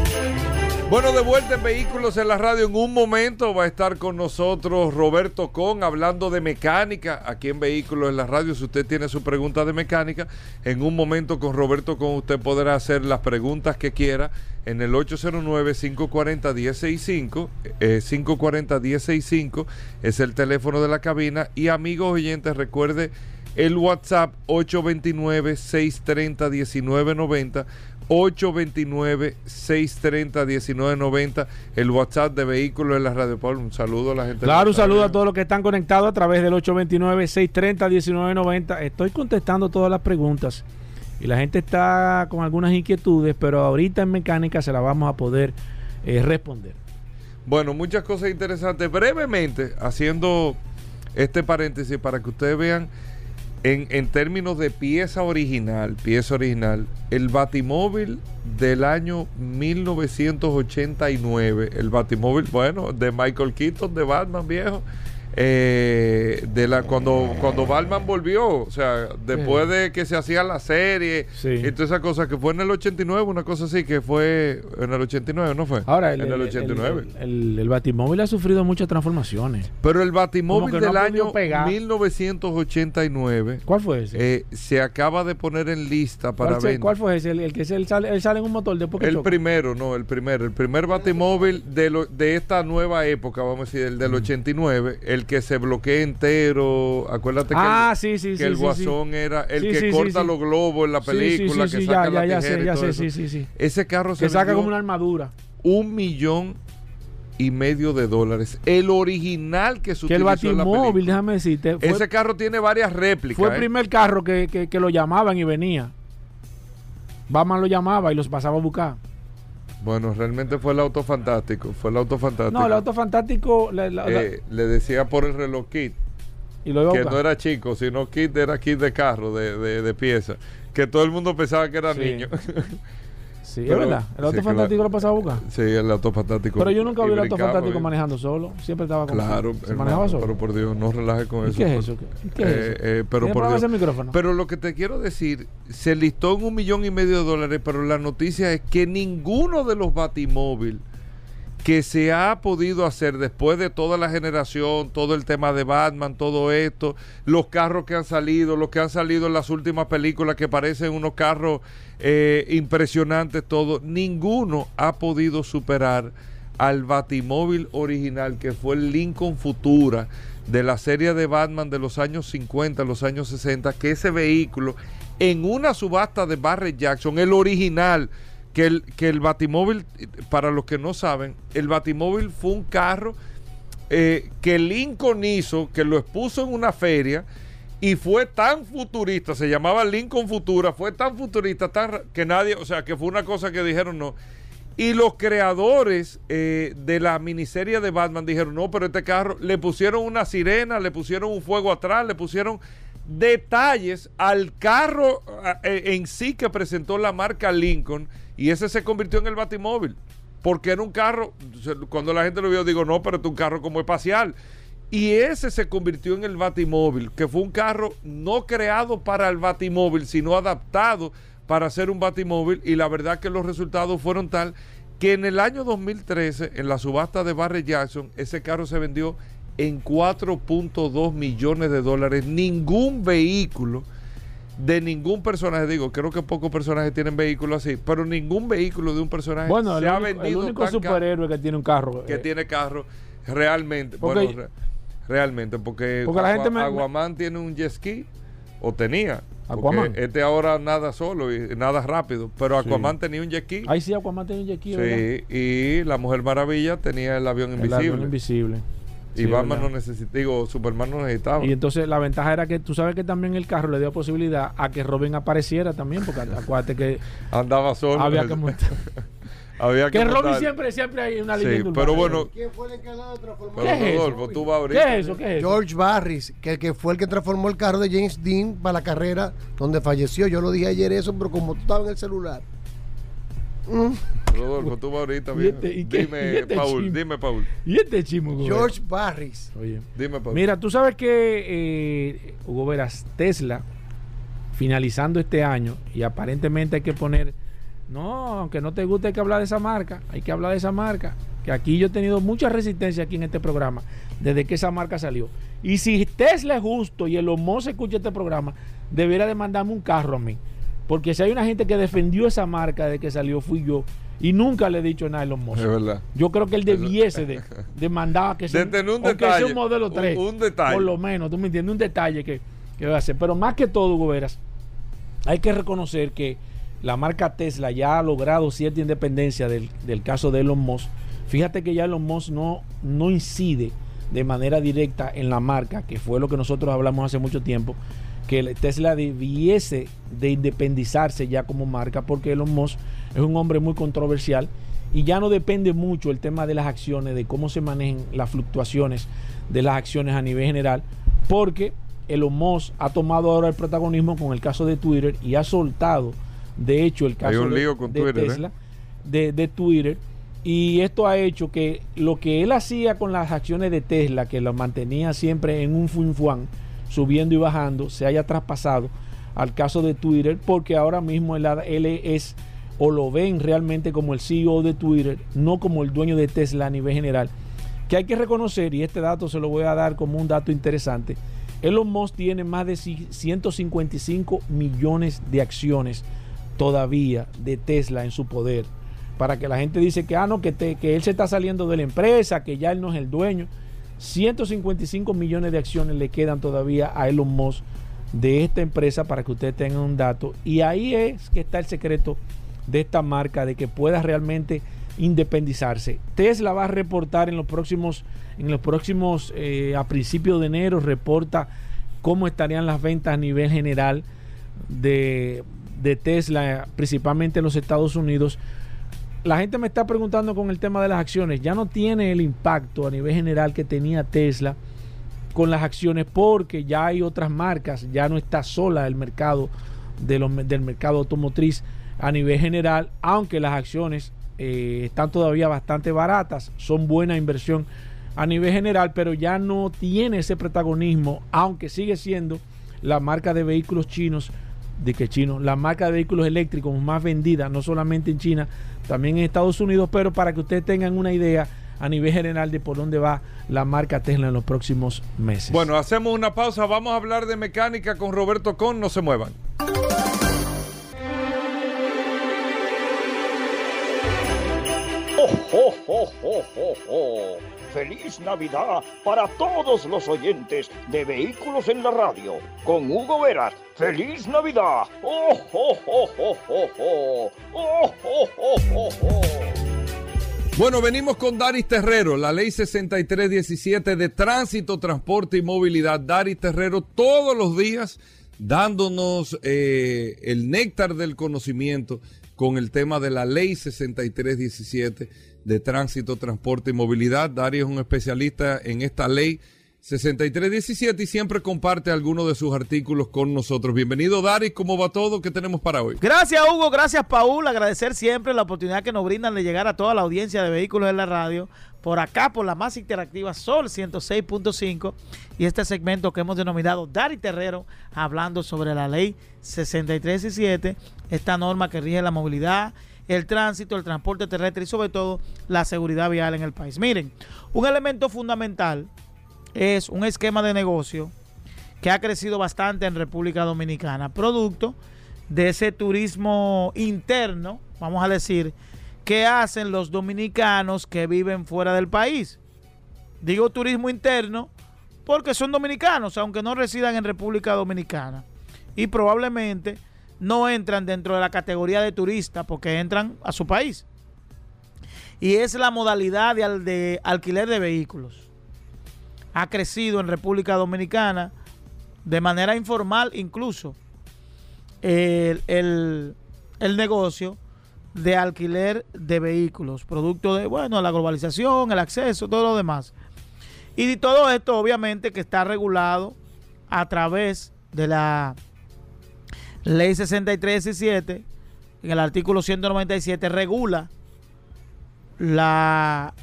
Bueno, de vuelta en Vehículos en la Radio. En un momento va a estar con nosotros Roberto Con hablando de mecánica aquí en Vehículos en la Radio. Si usted tiene su pregunta de mecánica, en un momento con Roberto Con usted podrá hacer las preguntas que quiera en el 809-540-1065. 540-1065 es el teléfono de la cabina. Y amigos oyentes, recuerde el WhatsApp 829-630-1990. 829-630-1990, el WhatsApp de Vehículos en la Radio Pablo. Un saludo a la gente. Claro, un saludo a todos los que están conectados a través del 829-630-1990. Estoy contestando todas las preguntas y la gente está con algunas inquietudes, pero ahorita en mecánica se las vamos a poder eh, responder. Bueno, muchas cosas interesantes. Brevemente, haciendo este paréntesis para que ustedes vean en, términos de pieza original, pieza original, el Batimóvil del año 1989, el Batimóvil, bueno, de Michael Keaton, de Batman viejo, eh, de la cuando cuando Batman volvió, o sea, después de que se hacía la serie y toda esa cosa que fue en el 89, una cosa así que fue en el 89, ¿no fue? Ahora, el, en el 89. El, el, Batimóvil ha sufrido muchas transformaciones. Pero el Batimóvil del año 1989, ¿cuál fue ese? Eh, se acaba de poner en lista para ver. ¿Cuál fue ese? El, que sale, sale en un motor que El primero, no, el primero, el primer Batimóvil de lo, de esta nueva época, vamos a decir, el del 89, el que se bloquea entero. Acuérdate que, ah, el, el guasón era el que corta los globos en la película, que saca la ya, sé, ya sé. Ese carro se Que saca como una armadura. un millón y medio de dólares. El original que se que el Batimóvil, déjame decirte. Ese carro tiene varias réplicas. Fue el ¿eh? primer carro que, lo llamaban y venía. Batman lo llamaba y los pasaba a buscar. Bueno, realmente fue el auto fantástico. Fue el auto fantástico. No, el auto fantástico. Eh, le decía por el reloj kit. Y lo que no era chico, sino kit era kit de carro, de, de, de pieza. Que todo el mundo pensaba que era niño. <laughs> Sí, es verdad. El auto fantástico lo pasaba a buscar. Sí, el auto fantástico. Pero yo nunca vi el auto fantástico manejando solo. Siempre estaba con Claro, se manejaba solo. Pero por Dios, no relaje con eso. ¿Qué es eso? ¿Qué, es eh, eso? Eh, pero por Dios. Micrófono? Pero lo que te quiero decir, se listó en un millón y medio de dólares, pero la noticia es que ninguno de los batimóviles que se ha podido hacer después de toda la generación, todo el tema de Batman, todo esto, los carros que han salido, los que han salido en las últimas películas que parecen unos carros eh, impresionantes, todo, ninguno ha podido superar al Batimóvil original que fue el Lincoln Futura de la serie de Batman de los años 50, los años 60, que ese vehículo en una subasta de Barrett Jackson, el original, que el, que el Batimóvil, para los que no saben, el Batimóvil fue un carro eh, que Lincoln hizo, que lo expuso en una feria y fue tan futurista, se llamaba Lincoln Futura, fue tan futurista tan, que nadie, o sea, que fue una cosa que dijeron no. Y los creadores eh, de la miniserie de Batman dijeron, no, pero este carro le pusieron una sirena, le pusieron un fuego atrás, le pusieron detalles al carro eh, en sí que presentó la marca Lincoln y ese se convirtió en el Batimóvil. Porque era un carro, cuando la gente lo vio, digo, no, pero es un carro como espacial. Y ese se convirtió en el Batimóvil, que fue un carro no creado para el Batimóvil, sino adaptado para ser un Batimóvil. Y la verdad que los resultados fueron tal que en el año 2013, en la subasta de Barry Jackson, ese carro se vendió en 4.2 millones de dólares. Ningún vehículo de ningún personaje, digo, creo que pocos personajes tienen vehículos así, pero ningún vehículo de un personaje bueno, se ha vendido. El único superhéroe que tiene un carro. Que eh. tiene carro, realmente. bueno, realmente, porque, la gente Aguaman tiene un jet ski, o tenía. Aquaman. Este ahora nada solo y nada rápido, pero Aquaman tenía un jet ski. Ahí sí, Aquaman tenía un jet ski. Sí, y la Mujer Maravilla tenía el avión invisible. El avión invisible. Y Batman no necesitaba, digo, Superman no necesitaba. Y entonces la ventaja era que tú sabes que también el carro le dio posibilidad a que Robin apareciera también, porque <laughs> acuérdate que andaba solo. Había <laughs> que montar. <laughs> había que, que Robin siempre, siempre hay una línea. Sí, pero bueno. ¿Quién fue el encargado de transformar ¿Qué, es eso? Tú vas ¿Qué es eso? ¿Qué es George Barris, que, que fue el que transformó el carro de James Dean para la carrera donde falleció. Yo lo dije ayer eso, pero como tú estabas en el celular. Rodolfo, tú vas ahorita, este, dime, este Paul, dime, Paul. ¿Y este chimo, George Barris. Oye. Dime, Paul. Mira, tú sabes que, eh, Hugo Veras, Tesla, finalizando este año, y aparentemente hay que poner, no, aunque no te guste, hay que hablar de esa marca, hay que hablar de esa marca, que aquí yo he tenido mucha resistencia aquí en este programa, desde que esa marca salió. Y si Tesla es justo y el Homo se escucha este programa, debería de mandarme un carro a mí porque si hay una gente que defendió esa marca de que salió, fui yo. Y nunca le he dicho nada a Elon Musk. Es verdad. Yo creo que él debiese de, <laughs> de mandar que sea, un, detalle, un modelo 3. Un, detalle. Por lo menos, tú me entiendes, un detalle que, que va a hacer. Pero más que todo, Goberas, hay que reconocer que la marca Tesla ya ha logrado cierta independencia del, del caso de Elon Musk. Fíjate que ya Elon Musk no, no incide de manera directa en la marca, que fue lo que nosotros hablamos hace mucho tiempo, que Tesla debiese de independizarse ya como marca porque Elon Musk es un hombre muy controversial y ya no depende mucho el tema de las acciones, de cómo se manejan las fluctuaciones de las acciones a nivel general, porque Elon Musk ha tomado ahora el protagonismo con el caso de Twitter y ha soltado, de hecho, el caso de, ¿eh? Tesla, de, de Twitter. Y esto ha hecho que lo que él hacía con las acciones de Tesla, que lo mantenía siempre en un funfuán, subiendo y bajando, se haya traspasado al caso de Twitter, porque ahora mismo él, es o lo ven realmente como el CEO de Twitter, no como el dueño de Tesla a nivel general. Que hay que reconocer, y este dato se lo voy a dar como un dato interesante, Elon Musk tiene más de 155 millones de acciones todavía de Tesla en su poder. Para que la gente dice que, ah, no, que, que él se está saliendo de la empresa, que ya él no es el dueño. 155 millones de acciones le quedan todavía a Elon Musk de esta empresa para que ustedes tengan un dato. Y ahí es que está el secreto de esta marca, de que pueda realmente independizarse. Tesla va a reportar en los próximos, en los próximos, eh, a principios de enero, reporta cómo estarían las ventas a nivel general de, de Tesla, principalmente en los Estados Unidos. La gente me está preguntando con el tema de las acciones, ya no tiene el impacto a nivel general que tenía Tesla con las acciones porque ya hay otras marcas, ya no está sola el mercado del mercado automotriz a nivel general, aunque las acciones eh, están todavía bastante baratas, son buena inversión a nivel general, pero ya no tiene ese protagonismo, aunque sigue siendo la marca de vehículos chinos, de que chino, la marca de vehículos eléctricos más vendida, no solamente en China, también en Estados Unidos, pero para que ustedes tengan una idea a nivel general de por dónde va la marca Tesla en los próximos meses. Bueno, hacemos una pausa, vamos a hablar de mecánica con Roberto Con, no se muevan. ¡Oh, oh, oh, oh, oh! ¡Feliz Navidad para todos los oyentes de Vehículos en la Radio! Con Hugo Veras. ¡Feliz Navidad! ¡Oh, oh, oh, oh, oh, oh! ¡Oh, oh, oh, oh, oh! Bueno, venimos con Daris Terrero, la ley 6317 de tránsito, transporte y movilidad. Daris Terrero todos los días dándonos eh, el néctar del conocimiento con el tema de la ley 6317 de tránsito, transporte y movilidad. Darío es un especialista en esta ley 6317 y siempre comparte algunos de sus artículos con nosotros. Bienvenido, Dari. ¿Cómo va todo? ¿Qué tenemos para hoy? Gracias, Hugo. Gracias, Paul. Agradecer siempre la oportunidad que nos brindan de llegar a toda la audiencia de vehículos en la radio. Por acá, por la más interactiva Sol 106.5 y este segmento que hemos denominado Dari Terrero, hablando sobre la ley 6317, esta norma que rige la movilidad, el tránsito, el transporte terrestre y sobre todo la seguridad vial en el país. Miren, un elemento fundamental es un esquema de negocio que ha crecido bastante en República Dominicana, producto de ese turismo interno, vamos a decir, que hacen los dominicanos que viven fuera del país. Digo turismo interno porque son dominicanos, aunque no residan en República Dominicana. Y probablemente no entran dentro de la categoría de turista porque entran a su país. Y es la modalidad de, alquiler de vehículos ha crecido en República Dominicana de manera informal incluso el, negocio de alquiler de vehículos, producto de, bueno, la globalización, el acceso, todo lo demás. Y todo esto obviamente que está regulado a través de la ley 6317, en el artículo 197 regula la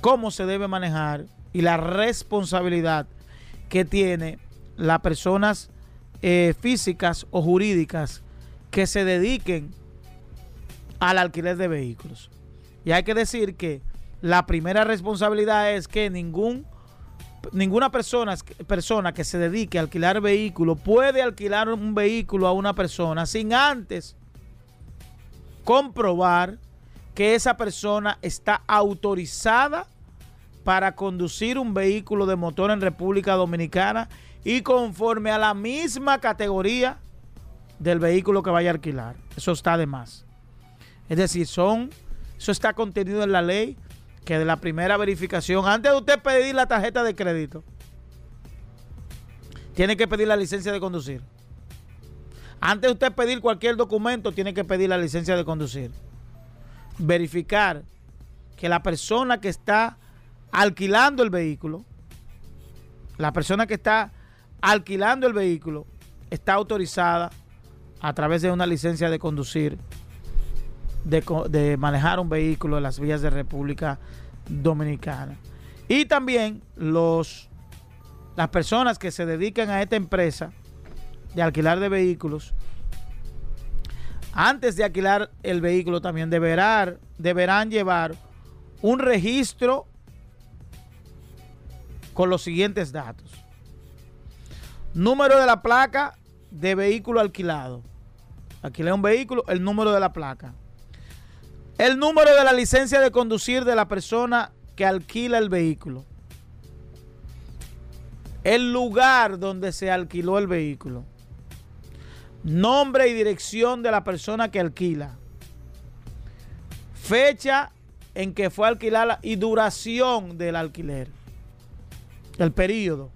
cómo se debe manejar y la responsabilidad que tiene las personas eh, físicas o jurídicas que se dediquen al alquiler de vehículos. Y hay que decir que la primera responsabilidad es que ningún ninguna persona, persona que se dedique a alquilar vehículos puede alquilar un vehículo a una persona sin antes comprobar que esa persona está autorizada para conducir un vehículo de motor en República Dominicana y conforme a la misma categoría del vehículo que vaya a alquilar. Eso está de más. Es decir, son, eso está contenido en la ley que de la primera verificación, antes de usted pedir la tarjeta de crédito, tiene que pedir la licencia de conducir. Antes de usted pedir cualquier documento, tiene que pedir la licencia de conducir. Verificar que la persona que está alquilando el vehículo, la persona que está alquilando el vehículo está autorizada a través de una licencia de conducir, de, manejar un vehículo en las vías de República Dominicana. Y también los, las personas que se dedican a esta empresa de alquilar de vehículos, antes de alquilar el vehículo también deberán, deberán llevar un registro con los siguientes datos. Número de la placa de vehículo alquilado. Alquilé un vehículo, el número de la placa. El número de la licencia de conducir de la persona que alquila el vehículo. El lugar donde se alquiló el vehículo. Nombre y dirección de la persona que alquila. fecha en que fue alquilada y duración del alquiler. El periodo.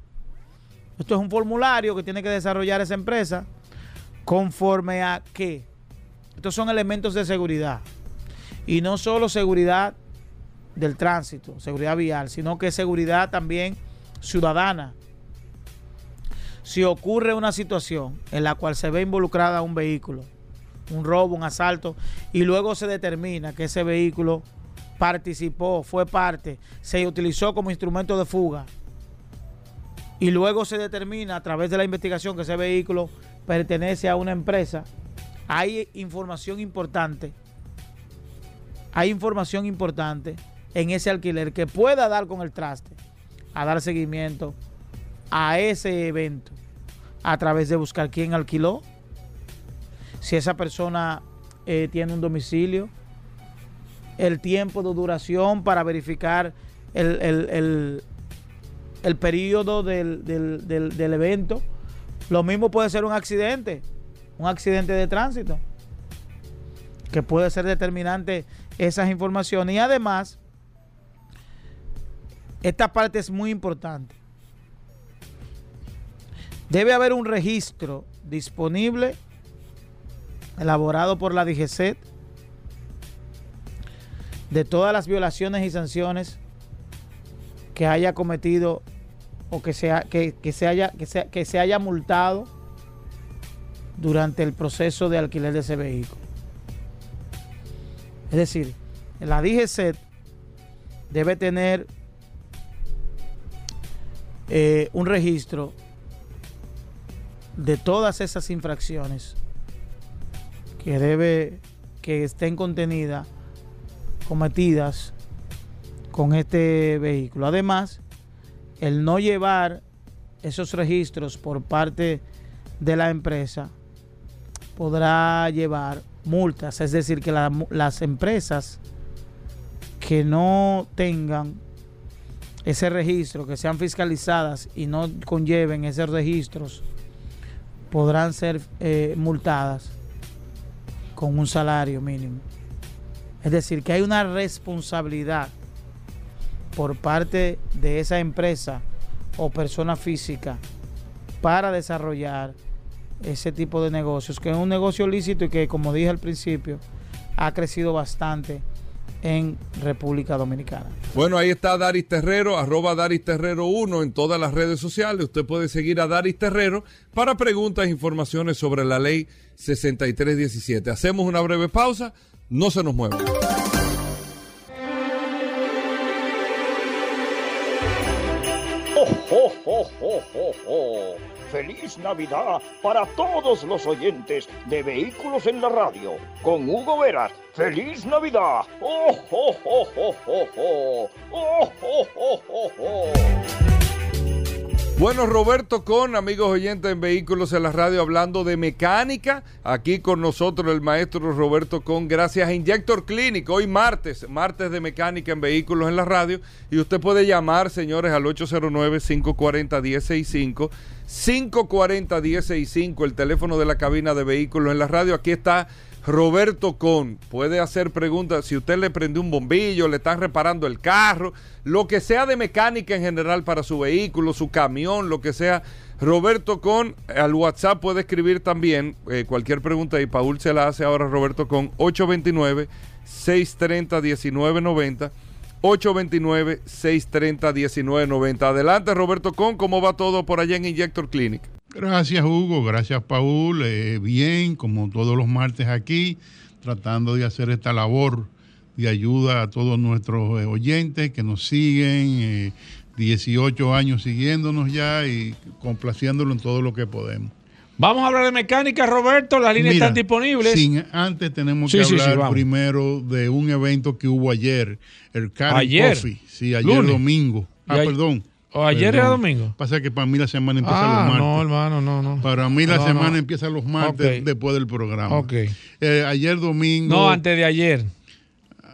Esto es un formulario que tiene que desarrollar esa empresa conforme a qué. Estos son elementos de seguridad. Y no solo seguridad del tránsito, seguridad vial, sino que seguridad también ciudadana. Si ocurre una situación en la cual se ve involucrada un vehículo, un robo, un asalto, y luego se determina que ese vehículo participó, fue parte, se utilizó como instrumento de fuga, y luego se determina a través de la investigación que ese vehículo pertenece a una empresa, hay información importante, hay información importante en ese alquiler que pueda dar con el traste, a dar seguimiento a ese evento a través de buscar quién alquiló, si esa persona eh, tiene un domicilio, el tiempo de duración para verificar el, el, el, periodo del, del evento. Lo mismo puede ser un accidente, un accidente de tránsito, que puede ser determinante esas informaciones. Y además, esta parte es muy importante. Debe haber un registro disponible elaborado por la DGCET de todas las violaciones y sanciones que haya cometido o que, sea, que, se haya, que, que se haya multado durante el proceso de alquiler de ese vehículo. Es decir, la DGCET debe tener eh, un registro de todas esas infracciones que debe que estén contenidas cometidas con este vehículo. Además, el no llevar esos registros por parte de la empresa podrá llevar multas, es decir, que las empresas que no tengan ese registro, que sean fiscalizadas y no conlleven esos registros, podrán ser eh, multadas con un salario mínimo. Es decir, que hay una responsabilidad por parte de esa empresa o persona física para desarrollar ese tipo de negocios, que es un negocio lícito y que, como dije al principio, ha crecido bastante en República Dominicana. Bueno, ahí está Daris Terrero, arroba Daris Terrero 1 en todas las redes sociales. Usted puede seguir a Daris Terrero para preguntas e informaciones sobre la ley 6317. Hacemos una breve pausa, no se nos mueva. ¡Oh, oh, oh, feliz Navidad para todos los oyentes de Vehículos en la Radio. Con Hugo Veras, feliz Navidad. ¡Oh, oh, oh, oh, oh, oh! ¡Oh, oh, oh, oh, oh! Bueno, Roberto Con, amigos oyentes en Vehículos en la Radio, hablando de mecánica. Aquí con nosotros el maestro Roberto Con, gracias a Injector Clinic. Hoy martes, martes de mecánica en Vehículos en la Radio. Y usted puede llamar, señores, al 809-540-165. 540-165, el teléfono de la cabina de Vehículos en la Radio. Aquí está Roberto Con puede hacer preguntas. Si usted le prende un bombillo, le están reparando el carro, lo que sea de mecánica en general para su vehículo, su camión, lo que sea. Roberto Con, al WhatsApp puede escribir también eh, cualquier pregunta y Paul se la hace ahora Roberto Con 829-630-1990. 829-630-1990. Adelante Roberto Con, ¿cómo va todo por allá en Injector Clinic? Gracias Hugo, gracias Paul. Eh, bien, como todos los martes aquí, tratando de hacer esta labor de ayuda a todos nuestros eh, oyentes que nos siguen, 18 eh, años siguiéndonos ya y complaciéndolo en todo lo que podemos. Vamos a hablar de mecánica, Roberto. Las líneas están disponibles. Sin, antes tenemos que hablar primero de un evento que hubo ayer, el Car Coffee. Sí, ayer domingo. Ah, perdón. ¿O ayer era domingo? Pasa que para mí la semana empieza ah, los martes. No, hermano, no, no. Para mí la semana empieza los martes después del programa. Ok. Eh, ayer domingo. No, antes de ayer.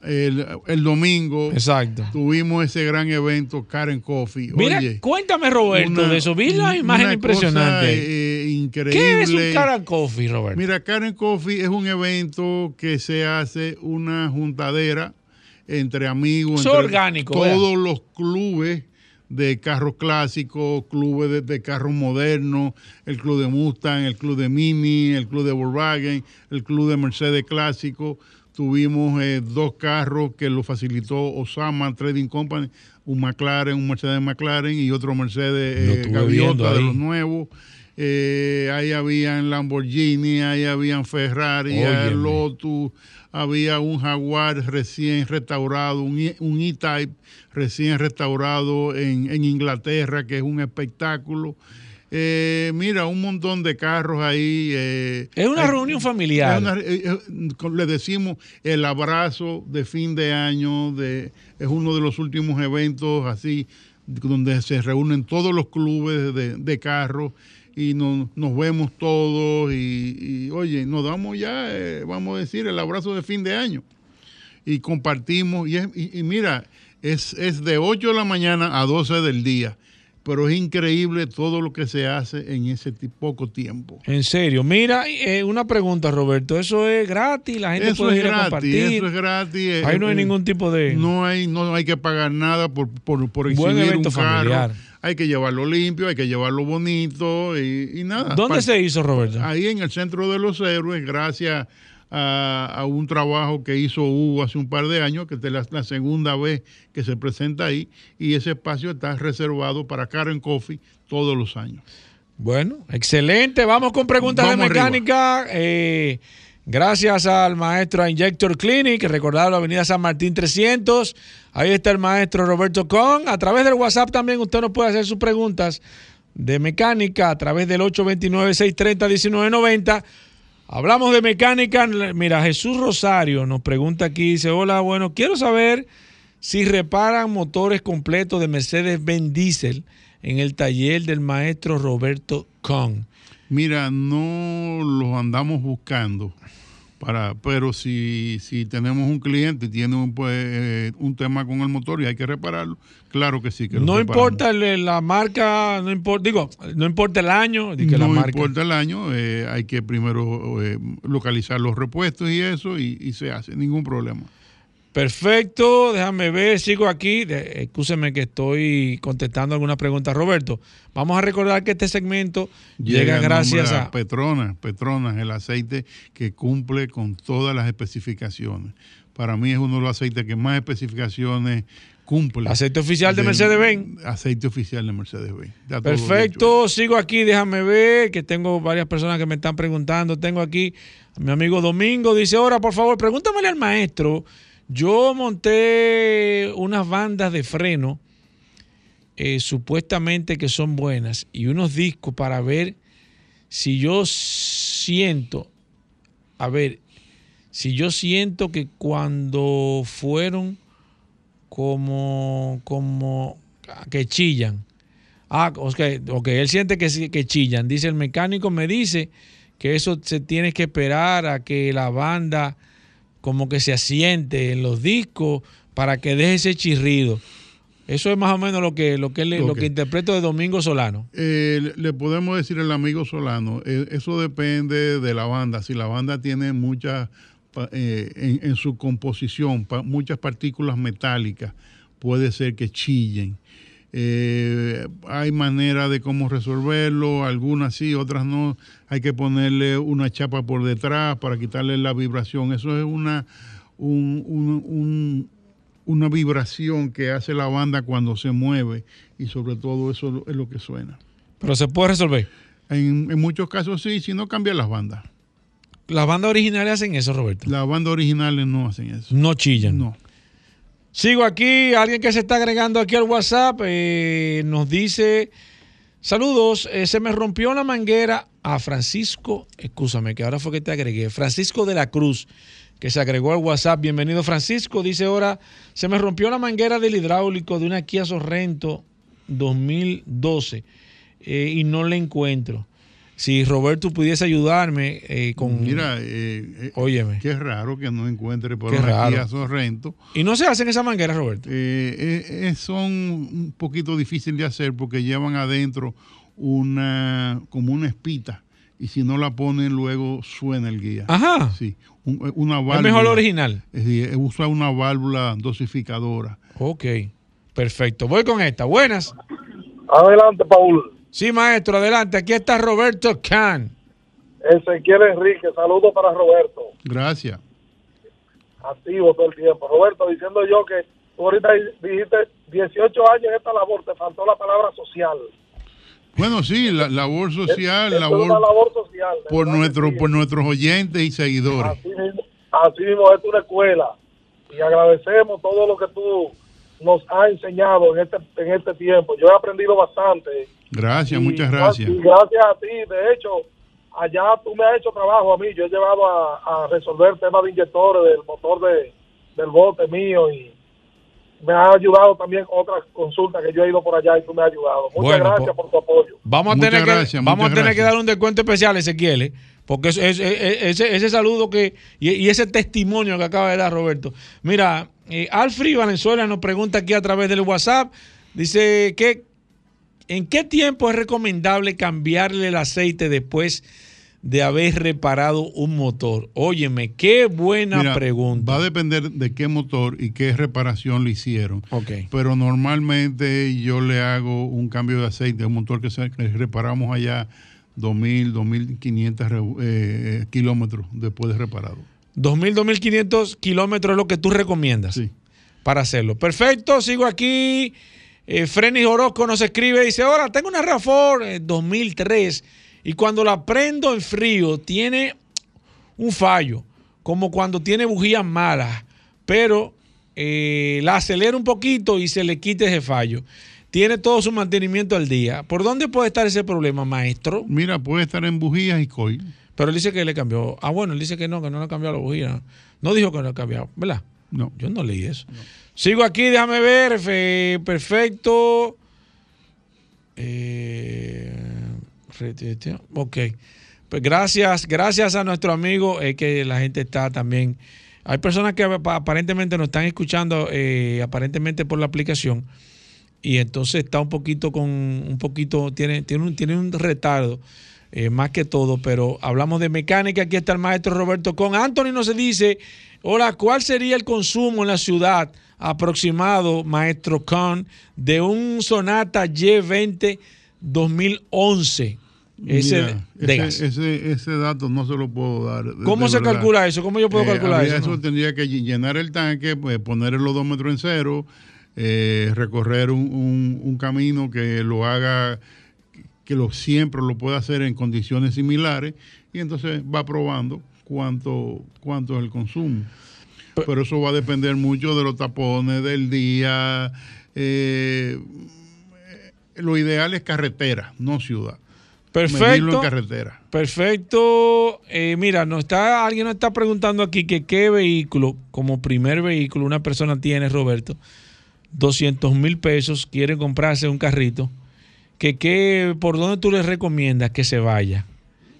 El, el, domingo. Exacto. Tuvimos ese gran evento, Karen Coffee. Mira, cuéntame, Roberto, de eso. Vi la imagen impresionante. Cosa, eh, increíble. ¿Qué es un Karen Coffee, Roberto? Mira, Karen Coffee es un evento que se hace una juntadera entre amigos. Es entre orgánico. Todos los clubes de carros clásicos, clubes de, de, carros modernos, el club de Mustang, el club de Mini, el club de Volkswagen, el club de Mercedes clásico. Tuvimos eh, dos carros que lo facilitó Osama Trading Company, un McLaren, un Mercedes McLaren y otro Mercedes eh, Gaviota de los nuevos. Eh, ahí habían Lamborghini, ahí habían Ferrari, Lotus, había un Jaguar recién restaurado, un E-Type recién restaurado en, en, Inglaterra, que es un espectáculo. Eh, mira, un montón de carros ahí. Eh, es una hay, reunión familiar. Una, eh, le decimos el abrazo de fin de año, de, es uno de los últimos eventos así, donde se reúnen todos los clubes de, de carros y no, nos vemos todos y, y, oye, nos damos ya, eh, vamos a decir, el abrazo de fin de año y compartimos y, es, y, y mira, es, es, de 8 de la mañana a 12 del día. Pero es increíble todo lo que se hace en ese poco tiempo. En serio. Mira, eh, una pregunta, Roberto. ¿Eso es gratis? ¿La gente eso puede es ir gratis, a compartir? Eso es gratis. Ahí no hay eh, ningún tipo de... No hay, no hay que pagar nada por, por, por Buen exhibir evento un carro. familiar. Hay que llevarlo limpio, hay que llevarlo bonito y, y nada. ¿Dónde se hizo, Roberto? Ahí en el Centro de los Héroes, gracias a, a un trabajo que hizo Hugo hace un par de años, que es la, la segunda vez que se presenta ahí, y ese espacio está reservado para Karen Coffee todos los años. Bueno, excelente. Vamos con preguntas Vamos de mecánica. Eh, gracias al maestro Injector Clinic, recordado la avenida San Martín 300. Ahí está el maestro Roberto Con. A través del WhatsApp también usted nos puede hacer sus preguntas de mecánica a través del 829-630-1990. Hablamos de mecánica. Mira, Jesús Rosario nos pregunta aquí, dice, hola, bueno, quiero saber si reparan motores completos de Mercedes-Benz Diesel en el taller del maestro Roberto Con. Mira, no los andamos buscando, para, pero si, si tenemos un cliente y tiene un, pues, eh, un tema con el motor y hay que repararlo, claro que sí. Que No importa el- la marca, no importa, digo, no importa el año, que no importa el año, eh, hay que primero eh, localizar los repuestos y eso y, y se hace, ningún problema. Perfecto, déjame ver, sigo aquí. De- Excúseme que estoy contestando algunas preguntas, Roberto. Vamos a recordar que este segmento llega, gracias nombre a... Petronas, Petronas, el aceite que cumple con todas las especificaciones. Para mí es uno de los aceites que más especificaciones cumple. Aceite oficial de Mercedes-Benz. Aceite oficial de Mercedes-Benz. Perfecto, sigo aquí, déjame ver, que tengo varias personas que me están preguntando. Tengo aquí a mi amigo Domingo, dice, ahora por favor, pregúntamele al maestro. Yo monté unas bandas de freno, eh, supuestamente que son buenas, y unos discos para ver si yo siento, a ver, si yo siento que cuando fueron como, como que chillan. Ah, ok, ok, él siente que, que chillan. Dice el mecánico, me dice que eso se tiene que esperar a que la banda como que se asiente en los discos para que deje ese chirrido. Eso es más o menos lo que, lo que, le- lo Ok. que interpreto de Domingo Solano. Eh, le- podemos decir al amigo Solano, eh, eso depende de la banda. Si la banda tiene muchas, eh, en, en su composición, pa- muchas partículas metálicas, puede ser que chillen. Eh, hay manera de cómo resolverlo, algunas sí, otras no. Hay que ponerle una chapa por detrás para quitarle la vibración. Eso es una, un- un- un- una vibración que hace la banda cuando se mueve y sobre todo eso es lo que suena. Pero se puede resolver. En, en muchos casos sí, si no cambia las bandas. Las bandas originales hacen eso, Roberto. Las bandas originales no hacen eso. No chillan. No. Sigo aquí, alguien que se está agregando aquí al WhatsApp eh, nos dice, saludos, eh, se me rompió la manguera a Francisco, escúchame que ahora fue que te agregué, Francisco de la Cruz, que se agregó al WhatsApp, bienvenido Francisco, dice ahora, se me rompió la manguera del hidráulico de una Kia Sorrento 2012 eh, y no la encuentro. Si Roberto pudiese ayudarme eh, con... Mira, eh, eh, Óyeme. qué raro que no encuentre por Qué aquí a Sorrento. ¿Y no se hacen esas mangueras, Roberto? Eh, eh, eh, son un poquito difíciles de hacer porque llevan adentro una como una espita y si no la ponen luego suena el guía. Ajá. Sí, una válvula. Es mejor el original. Es decir, usa una válvula dosificadora. Ok, perfecto. Voy con esta. Buenas. Adelante, Paul. Sí, maestro, adelante. Aquí está Roberto Can. Ezequiel Enrique, saludos para Roberto. Gracias. Activo todo el tiempo. Roberto, diciendo yo que tú ahorita dijiste 18 años en esta labor, te faltó la palabra social. Bueno, sí, la labor social, es, labor, una labor social. Por, nuestro, por nuestros oyentes y seguidores. Así mismo, así mismo es una escuela. Y agradecemos todo lo que tú nos has enseñado en este, en este tiempo. Yo he aprendido bastante. Gracias, muchas gracias. Y gracias a ti. De hecho, allá tú me has hecho trabajo a mí. Yo he llevado a, a resolver temas de inyectores del motor de, del bote mío y me ha ayudado también otras consultas que yo he ido por allá y tú me has ayudado. Muchas gracias por tu apoyo. Vamos a tener, que, vamos a tener que dar un descuento especial, Ezequiel, ¿eh? porque es, ese, ese, saludo que y, ese testimonio que acaba de dar Roberto. Mira, eh, Alfred Valenzuela nos pregunta aquí a través del WhatsApp, dice que ¿en qué tiempo es recomendable cambiarle el aceite después de haber reparado un motor? Óyeme, qué buena pregunta. Va a depender de qué motor y qué reparación le hicieron. Okay. Pero normalmente yo le hago un cambio de aceite, un motor que, reparamos allá 2.000, 2.500 eh, kilómetros después de reparado. 2.000, 2.500 kilómetros es lo que tú recomiendas sí. para hacerlo. Perfecto, sigo aquí. Eh, Frenis Orozco nos escribe, dice, ahora tengo una RAFOR 2003 y cuando la prendo en frío tiene un fallo, como cuando tiene bujías malas, pero eh, la acelera un poquito y se le quita ese fallo. Tiene todo su mantenimiento al día. ¿Por dónde puede estar ese problema, maestro? Mira, puede estar en bujías y coil. Pero él dice que le cambió. Ah, bueno, él dice que no, que no le ha cambiado la bujía. No dijo que no le ha cambiado, ¿verdad? No. Yo no leí eso. Sigo aquí, déjame ver. perfecto. Eh, Ok. Pues gracias, gracias a nuestro amigo, es que la gente está también. Hay personas que aparentemente nos están escuchando, eh, aparentemente por la aplicación, y entonces está un poquito con, un poquito, tiene, tiene, un, tiene un retardo. Eh, más que todo, pero hablamos de mecánica. Aquí está el maestro Roberto Con. Anthony nos dice: Hola, ¿cuál sería el consumo en la ciudad aproximado, maestro Con, de un Sonata Y20 2011? Ese, ese, dato no se lo puedo dar. ¿Cómo se calcula eso? ¿Cómo yo puedo eh, calcular eso? Eso tendría que llenar el tanque, pues, poner el odómetro en cero, eh, recorrer un, camino que lo haga, que lo siempre lo pueda hacer en condiciones similares y entonces va probando cuánto, cuánto es el consumo. Pero, eso va a depender mucho de los tapones del día. Eh, lo ideal es carretera, no ciudad. Perfecto. En carretera. Perfecto. Eh, mira, nos está, alguien nos está preguntando aquí que qué vehículo, como primer vehículo, una persona tiene, Roberto, 200 mil pesos, quiere comprarse un carrito. Que, que, ¿Por dónde tú le recomiendas que se vaya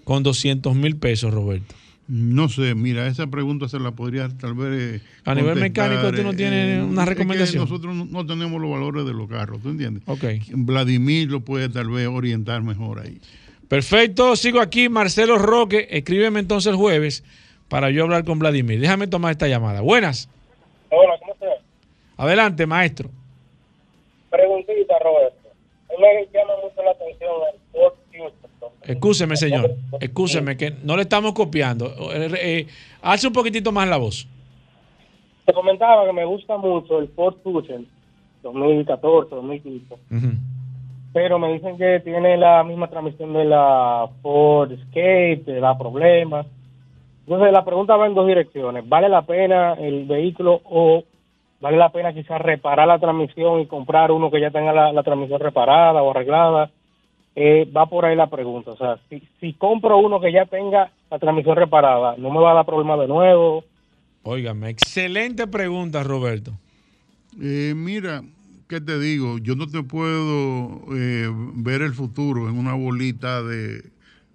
con 200 mil pesos, Roberto? No sé, mira, esa pregunta se la podría tal vez. a nivel mecánico, tú no tienes eh, una recomendación. nosotros no, tenemos los valores de los carros, ¿tú entiendes? Ok. Vladimir lo puede tal vez orientar mejor ahí. Perfecto, sigo aquí. Marcelo Roque, escríbeme entonces el jueves para yo hablar con Vladimir. Déjame tomar esta llamada. Buenas. Hola, ¿cómo estás? Adelante, maestro. Preguntita, Roberto. Me llama mucho la atención Escúcheme, señor. Escúcheme, que no le estamos copiando. Eh, eh, hace un poquitito más la voz. Te comentaba que me gusta mucho el Ford Fusion 2014, 2015 pero me dicen que tiene la misma transmisión de la Ford Escape, te da problemas. Entonces la pregunta va en dos direcciones. ¿Vale la pena el vehículo o vale la pena quizás reparar la transmisión y comprar uno que ya tenga la, transmisión reparada o arreglada? Eh, va por ahí la pregunta. O sea, si, si compro uno que ya tenga la transmisión reparada, ¿no me va a dar problema de nuevo? Óigame, excelente pregunta, Roberto. Eh, mira, ¿qué te digo? Yo no te puedo eh, ver el futuro en una bolita de,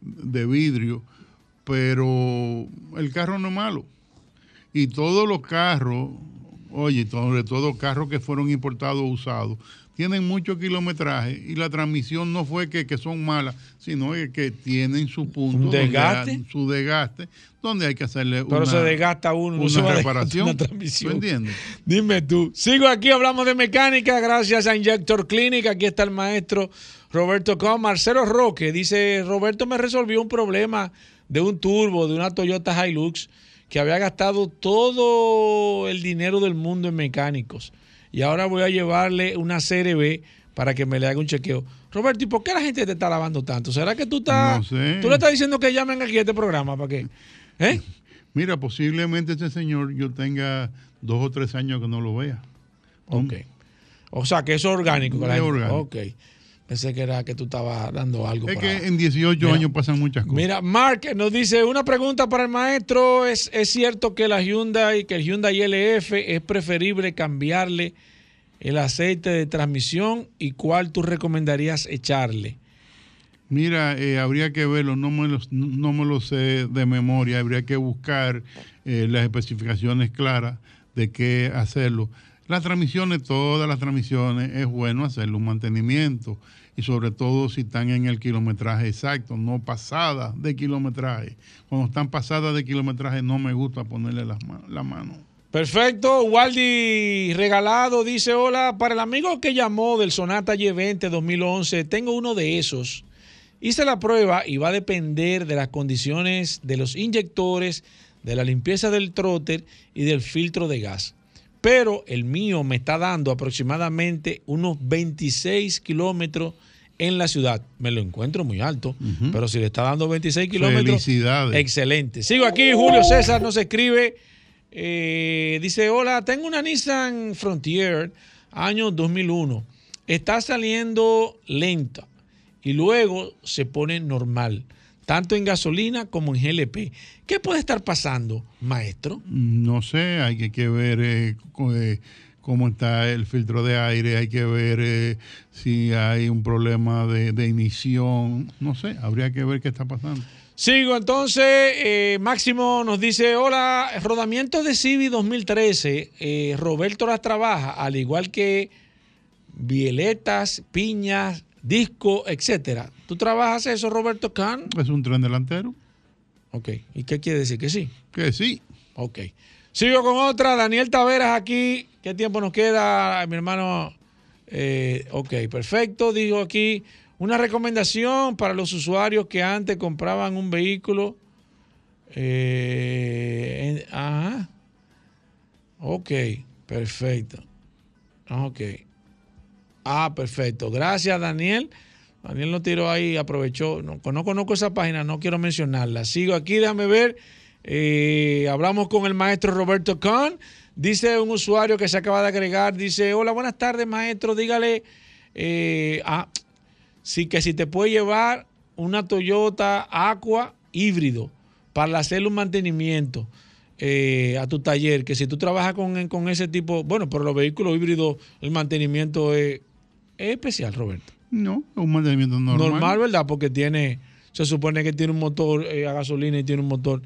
vidrio, pero el carro no es malo. Y todos los carros oye, sobre todo carros que fueron importados usados, tienen mucho kilometraje y la transmisión no fue que, son malas, sino que tienen su punto, desgaste? su desgaste, donde hay que hacerle Pero se desgasta uno, <laughs> una reparación. Una transmisión. entiendes? Dime tú. Sigo aquí, hablamos de mecánica, gracias a Injector Clinic. Aquí está el maestro Roberto Com. Marcelo Roque dice: Roberto me resolvió un problema de un turbo de una Toyota Hilux que había gastado todo el dinero del mundo en mecánicos y ahora voy a llevarle una CRB para que me le haga un chequeo. Roberto, ¿y por qué la gente te está lavando tanto? ¿Será que tú estás, tú le estás diciendo que llamen aquí a este programa para qué? ¿Eh? <laughs> Mira, posiblemente este señor yo tenga dos o tres años que no lo vea. Ok. O sea, que eso es orgánico. Es orgánico. Ok. Pensé que era que tú estabas dando algo. Es que en 18 años pasan muchas cosas. Mira, Mark nos dice una pregunta para el maestro. ¿Es, ¿Es cierto que la Hyundai, que el Hyundai LF es preferible cambiarle el aceite de transmisión y cuál tú recomendarías echarle? Mira, eh, habría que verlo, no me lo, no me lo sé de memoria, habría que buscar eh, las especificaciones claras de qué hacerlo. Las transmisiones, todas las transmisiones, es bueno hacerle un mantenimiento y sobre todo si están en el kilometraje exacto, no pasada de kilometraje. Cuando están pasadas de kilometraje no me gusta ponerle la mano. Perfecto, Waldi Regalado dice, hola, para el amigo que llamó del Sonata Y20 2011, tengo uno de esos. Hice la prueba y va a depender de las condiciones de los inyectores, de la limpieza del trotter y del filtro de gas pero el mío me está dando aproximadamente unos 26 kilómetros en la ciudad. Me lo encuentro muy alto, pero si le está dando 26 kilómetros, excelente. Sigo aquí, Julio César nos escribe, eh, dice, hola, tengo una Nissan Frontier, año 2001. Está saliendo lenta y luego se pone normal tanto en gasolina como en GLP. ¿Qué puede estar pasando, maestro? No sé, hay que, ver eh, eh, cómo está el filtro de aire, hay que ver eh, si hay un problema de, de, emisión, no sé, habría que ver qué está pasando. Sigo entonces, Máximo nos dice, hola, rodamiento de Civi 2013, Roberto las trabaja, al igual que violetas, piñas, disco, etcétera. ¿Tú trabajas eso, Roberto Kahn? Es un tren delantero. Ok. ¿Y qué quiere decir? ¿Que sí? Que sí. Ok. Sigo con otra. Daniel Taveras aquí. ¿Qué tiempo nos queda, mi hermano? Eh, ok, perfecto. Digo aquí una recomendación para los usuarios que antes compraban un vehículo. Eh, ajá. Ok, perfecto. Ok. Ah, perfecto. Gracias, Daniel. Daniel lo tiró ahí, aprovechó. No, conozco esa página, no quiero mencionarla. Sigo aquí, déjame ver. Eh, hablamos con el maestro Roberto Kahn. Dice un usuario que se acaba de agregar, dice, hola, buenas tardes, maestro. Dígale eh, ah, sí, que si te puede llevar una Toyota Aqua híbrido para hacerle un mantenimiento. Eh, a tu taller, que si tú trabajas con, con, ese tipo, bueno, pero los vehículos híbridos, el mantenimiento es, es especial, Roberto. No, es un mantenimiento normal. Normal, ¿verdad? Porque tiene, se supone que tiene un motor eh, a gasolina y tiene un motor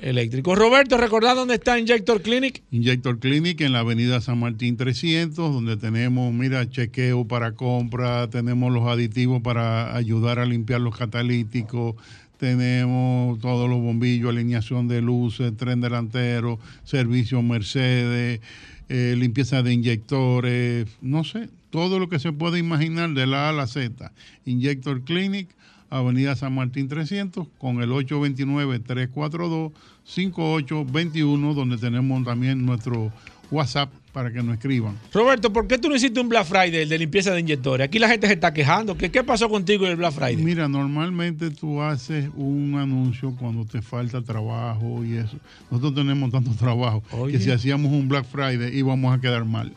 eléctrico. Roberto, recordad dónde está Injector Clinic. Injector Clinic en la avenida San Martín 300, donde tenemos, mira, chequeo para compra, tenemos los aditivos para ayudar a limpiar los catalíticos, tenemos todos los bombillos, alineación de luces, tren delantero, servicio Mercedes, eh, limpieza de inyectores, no sé, todo lo que se puede imaginar de la A a la Z. Injector Clinic, Avenida San Martín 300, con el 829-342-5821, donde tenemos también nuestro WhatsApp para que nos escriban. Roberto, ¿por qué tú no hiciste un Black Friday de limpieza de inyectores? Aquí la gente se está quejando. ¿Qué, qué pasó contigo en el Black Friday? Mira, normalmente tú haces un anuncio cuando te falta trabajo y eso. Nosotros tenemos tanto trabajo que si hacíamos un Black Friday íbamos a quedar mal.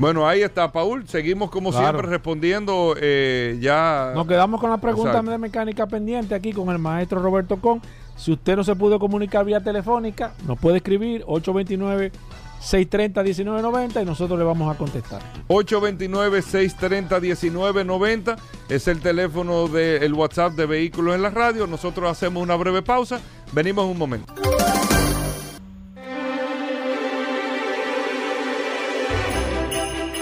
Bueno, ahí está, Paul. Seguimos como siempre respondiendo eh, ya. Nos quedamos con la pregunta de mecánica pendiente aquí con el maestro Roberto Con. Si usted no se pudo comunicar vía telefónica, nos puede escribir 829 630-1990 y nosotros le vamos a contestar. 829-630-1990 es el teléfono del WhatsApp de Vehículos en la Radio. Nosotros hacemos una breve pausa. Venimos un momento.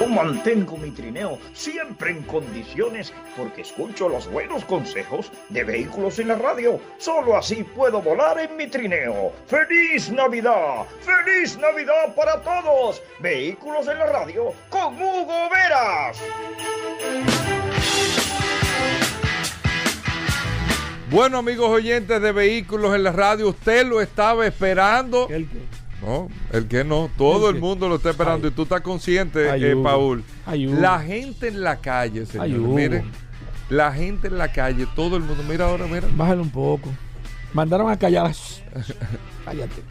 Mantengo mi trineo siempre en condiciones porque escucho los buenos consejos de vehículos en la radio. Solo así puedo volar en mi trineo. ¡Feliz Navidad! ¡Feliz Navidad para todos! Vehículos en la radio con Hugo Veras. Bueno, amigos oyentes de vehículos en la radio, usted lo estaba esperando. ¿El qué? No, el que no. Todo ¿El mundo lo está esperando y tú estás consciente, Ay, eh. Paul. Ay. La gente en la calle, señor. Ay, Hugo. Mire, la gente en la calle, todo el mundo. Mira ahora, mira. Bájale un poco. Mandaron a callar. <laughs> Cállate.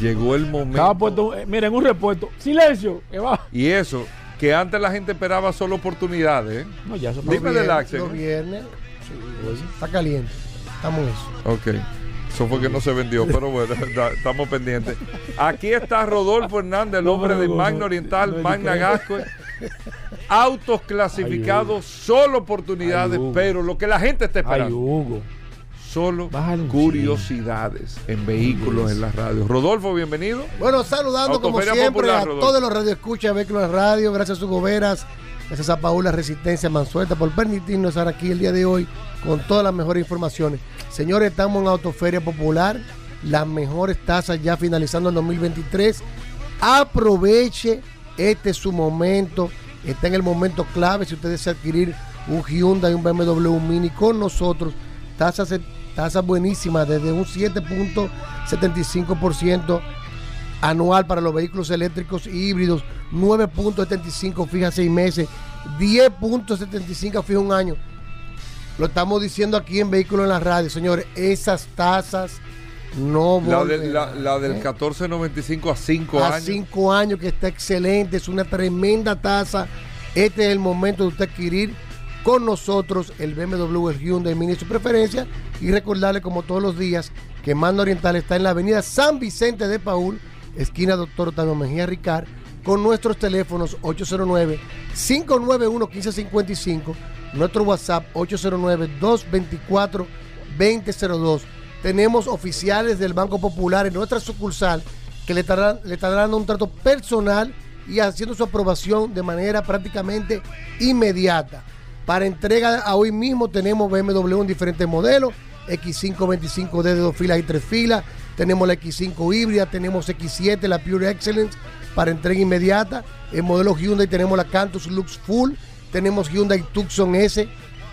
Llegó el Estaba momento. puesto, eh, miren, un repuesto. Silencio. Que va. Y eso, que antes la gente esperaba solo oportunidades. ¿eh? No, ya eso Dime del Axel. Los viernes. sí, está caliente. Estamos en eso. Ok. Eso fue que no se vendió, pero bueno, <laughs> da- estamos pendientes. Aquí está Rodolfo Hernández, el hombre de Magna Oriental, Magna. Gasco. Autos clasificados, solo oportunidades, pero lo que la gente está Ay, esperando. Hugo. Solo curiosidades en vehículos en la radio. Rodolfo, bienvenido. Bueno, saludando como siempre Popular, a Rodolfo. todos los radioescuchas de Vehículos en Radio, gracias a sus goberas, gracias a Paula Resistencia Mansuelta por permitirnos estar aquí el día de hoy con todas las mejores informaciones. Señores, estamos en Autoferia Popular, las mejores tasas ya finalizando el 2023. Aproveche, este es su momento, está en el momento clave si usted desea adquirir un Hyundai, un BMW Mini con nosotros, tasas, tasas buenísimas desde un 7.75% anual para los vehículos eléctricos y híbridos, 9.75 fija seis meses, 10.75 fija un año. Lo estamos diciendo aquí en Vehículos en la Radio, señores, esas tasas no La, del- la- la del ¿eh? 1495 a 5 a años. cinco años que está excelente, es una tremenda tasa. Este es el momento de usted adquirir con nosotros el BMW, el Hyundai Mini de su preferencia y recordarle como todos los días que Mando Oriental está en la avenida San Vicente de Paul, esquina Doctor Octavio Mejía Ricard, con nuestros teléfonos 809-591-1555, nuestro WhatsApp 809-224-2002. Tenemos oficiales del Banco Popular en nuestra sucursal que le estarán, le estarán dando un trato personal y haciendo su aprobación de manera prácticamente inmediata. Para entrega a hoy mismo tenemos BMW en diferentes modelos, X525D de dos filas y tres filas, tenemos la X5 híbrida, tenemos X7, la Pure Excellence para entrega inmediata, en modelo Hyundai tenemos la Cantus Lux Full, tenemos Hyundai Tucson S,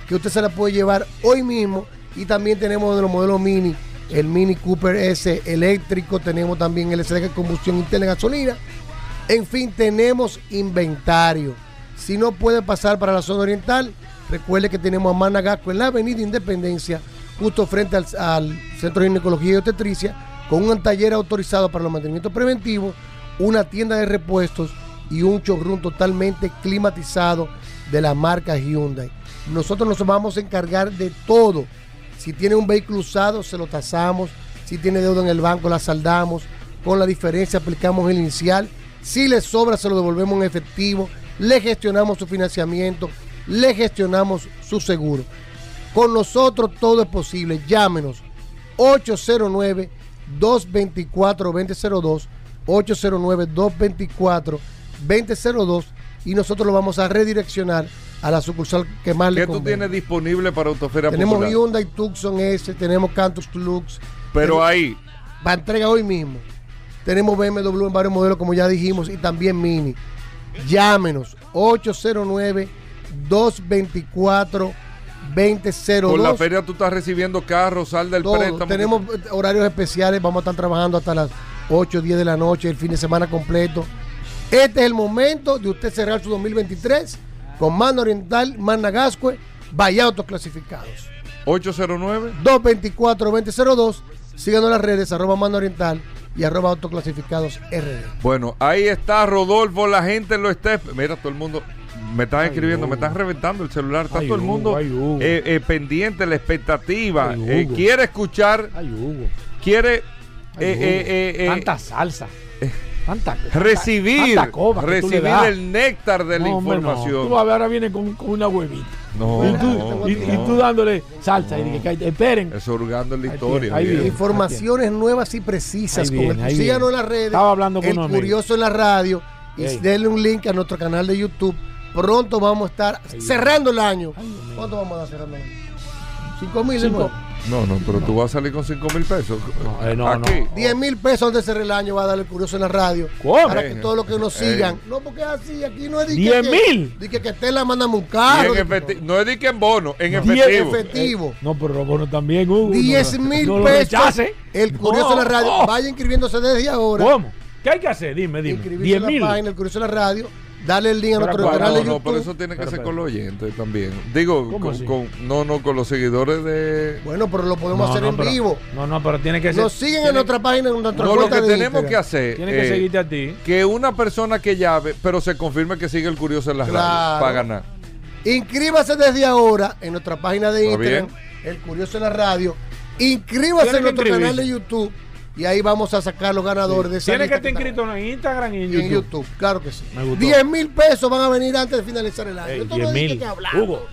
que usted se la puede llevar hoy mismo, y también tenemos de los modelos Mini, el Mini Cooper S eléctrico, tenemos también el de combustión interna gasolina, en fin, tenemos inventario. Si no puede pasar para la zona oriental, recuerde que tenemos a Managasco en la Avenida Independencia, justo frente al, al Centro de Ginecología y Obstetricia, con un taller autorizado para los mantenimientos preventivos, una tienda de repuestos y un showroom totalmente climatizado de la marca Hyundai. Nosotros nos vamos a encargar de todo. Si tiene un vehículo usado, se lo tasamos. Si tiene deuda en el banco, la saldamos. Con la diferencia aplicamos el inicial. Si le sobra, se lo devolvemos en efectivo. Le gestionamos su financiamiento. Le gestionamos su seguro. Con nosotros todo es posible. Llámenos 809-224-2002. 809-224-2002. Y nosotros lo vamos a redireccionar a la sucursal que más le ¿Qué tú tienes disponible para Autoferia Tenemos Popular? Hyundai Tucson S, tenemos Cantus Lux. Pero tenemos- ahí, Va a entrega hoy mismo. Tenemos BMW en varios modelos, como ya dijimos, y también Mini. Llámenos 809-224-2002. por la feria tú estás recibiendo carros, sal del Todo. préstamo. Tenemos horarios especiales, vamos a estar trabajando hasta las 8 o 10 de la noche, el fin de semana completo. Este es el momento de usted cerrar su 2023 con Mano Oriental, Managascue, vaya autoclasificados. 809 224-2002. Síganos en las redes, arroba Mano Oriental y arroba autoclasificados RD. Bueno, ahí está Rodolfo, la gente lo está. Mira, todo el mundo. Me están escribiendo, me están reventando el celular. Está Ay, todo el mundo ay, eh, eh, pendiente, la expectativa. Ay, Eh, quiere escuchar, Ay, Hugo. quiere Ay, eh, Hugo. eh, eh, eh, Tanta salsa. Tanta, recibir, tanta coba recibir el néctar de la No, hombre, no. información. Tú vas a ver, ahora viene con, con una huevita. No, y, tú, no, y, no. y tú dándole salsa. Y dije, "Cállate, esperen. Hurgando en la Ahí historia. viene, ahí bien. viene. Informaciones nuevas y precisas. Síganos en las redes. Estaba hablando con El. Curioso en la radio. y denle un link a nuestro canal de YouTube. Pronto vamos a estar cerrando el año. ¿Cuánto vamos a dar cerrando el año? ¿5 mil? No, no, pero tú vas a salir con 5 mil pesos. No, eh, no, Aquí. 10 mil pesos antes de cerrar el año va a darle curioso en la radio. ¿Cómo? Para que todos los que nos sigan. No, porque es así, aquí no es ¿10 mil? Dice que, que la mandamos un carro. no es de que en bono, en efectivo. efectivo. Eh, no, pero los bonos también, Hugo. 10 mil pesos. El curioso en la radio. Vaya inscribiéndose desde ahora. ¿Cómo? ¿Qué hay que hacer? Dime, dime. 10 mil. el curioso en la radio Dale el link a nuestro canal de YouTube. No, pero eso tiene que ser con los oyentes también. Digo, con, no, no, con los seguidores de. Bueno, pero lo podemos hacer en vivo. No, no, pero tiene que ser. Nos siguen en nuestra página, en nuestra No, lo que tenemos que hacer. Tiene que seguirte a ti. Que una persona que llave, pero se confirme que sigue el curioso en la radio para ganar. Inscríbase desde ahora en nuestra página de Instagram, El Curioso en la Radio. Inscríbase en nuestro canal de YouTube y ahí vamos a sacar los ganadores de esa Tiene que estar inscrito en Instagram y en YouTube. en YouTube. Claro que sí. 10 mil pesos van a venir antes de finalizar el año. 10 mil. Hugo.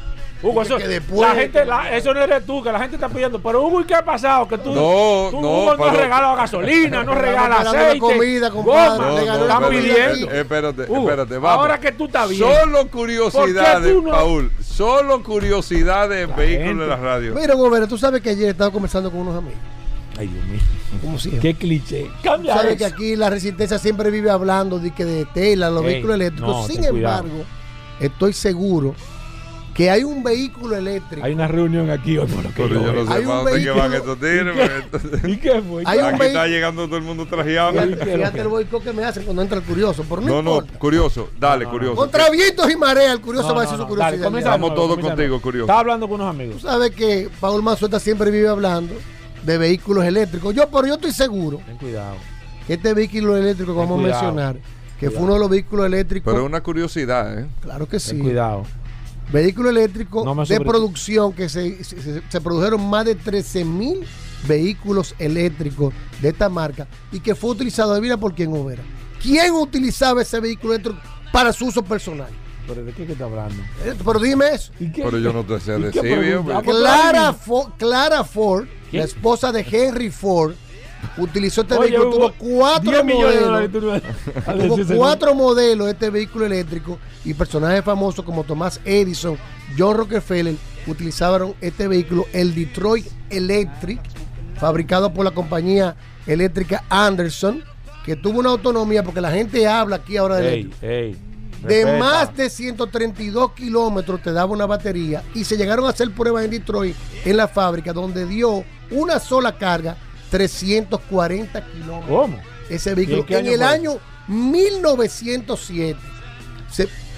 Hugo, eso, la gente, eso no eres tú, que la gente está pidiendo. Pero Hugo, ¿y qué ha pasado? Que tú, no, tú, no, Hugo no regala gasolina, <laughs> no regala aceite, comida, compadre. No, no, están pidiendo. Espérate, espérate, vamos. Ahora que tú estás bien. Solo curiosidades, Paul. Solo curiosidades en vehículos de la radio. Mira, Gobernador, tú sabes que ayer estaba conversando con unos amigos. Ay, Dios mío. Como si Qué cliché. Cambia Sabes que aquí la resistencia siempre vive hablando de que de tela, los vehículos eléctricos. Sin embargo, estoy seguro que hay un vehículo eléctrico. Hay una reunión aquí hoy por Pero yo no sé hay para dónde que van estos tigres. ¿Y qué fue? Hay aquí está llegando todo el mundo trajeado. Fíjate, el boicot que me hacen cuando entra el curioso. Por no, no, no curioso. Dale, curioso. Contra vientos y marea, el curioso va a decir su curiosidad. Estamos todos contigo, curioso. Estaba hablando con unos amigos. Tú sabes que Paul Mazueta siempre vive hablando de vehículos eléctricos. Yo, pero yo estoy seguro. Ten cuidado. Que este vehículo eléctrico que vamos a mencionar, que fue uno de los vehículos eléctricos. Pero es una curiosidad, ¿eh? Claro que sí. Ten cuidado. Vehículo eléctrico de producción que se, se, produjeron más de 13 mil vehículos eléctricos de esta marca y que fue utilizado, adivina por quién Overa. ¿Quién utilizaba ese vehículo eléctrico para su uso personal? ¿Pero de qué que está hablando? Eh, pero dime eso. Pero yo no te sé decir. Clara, Clara Ford, la esposa de Henry Ford, utilizó este vehículo. Tuvo <laughs> <laughs> cuatro modelos. tuvo cuatro modelos de este vehículo eléctrico y personajes famosos como Thomas Edison, John Rockefeller utilizaron este vehículo, el Detroit Electric, fabricado por la compañía eléctrica Anderson, que tuvo una autonomía porque la gente habla aquí ahora de de más de 132 kilómetros te daba una batería y se llegaron a hacer pruebas en Detroit en la fábrica donde dio una sola carga 340 kilómetros. ¿Cómo? Ese vehículo en el año 1907.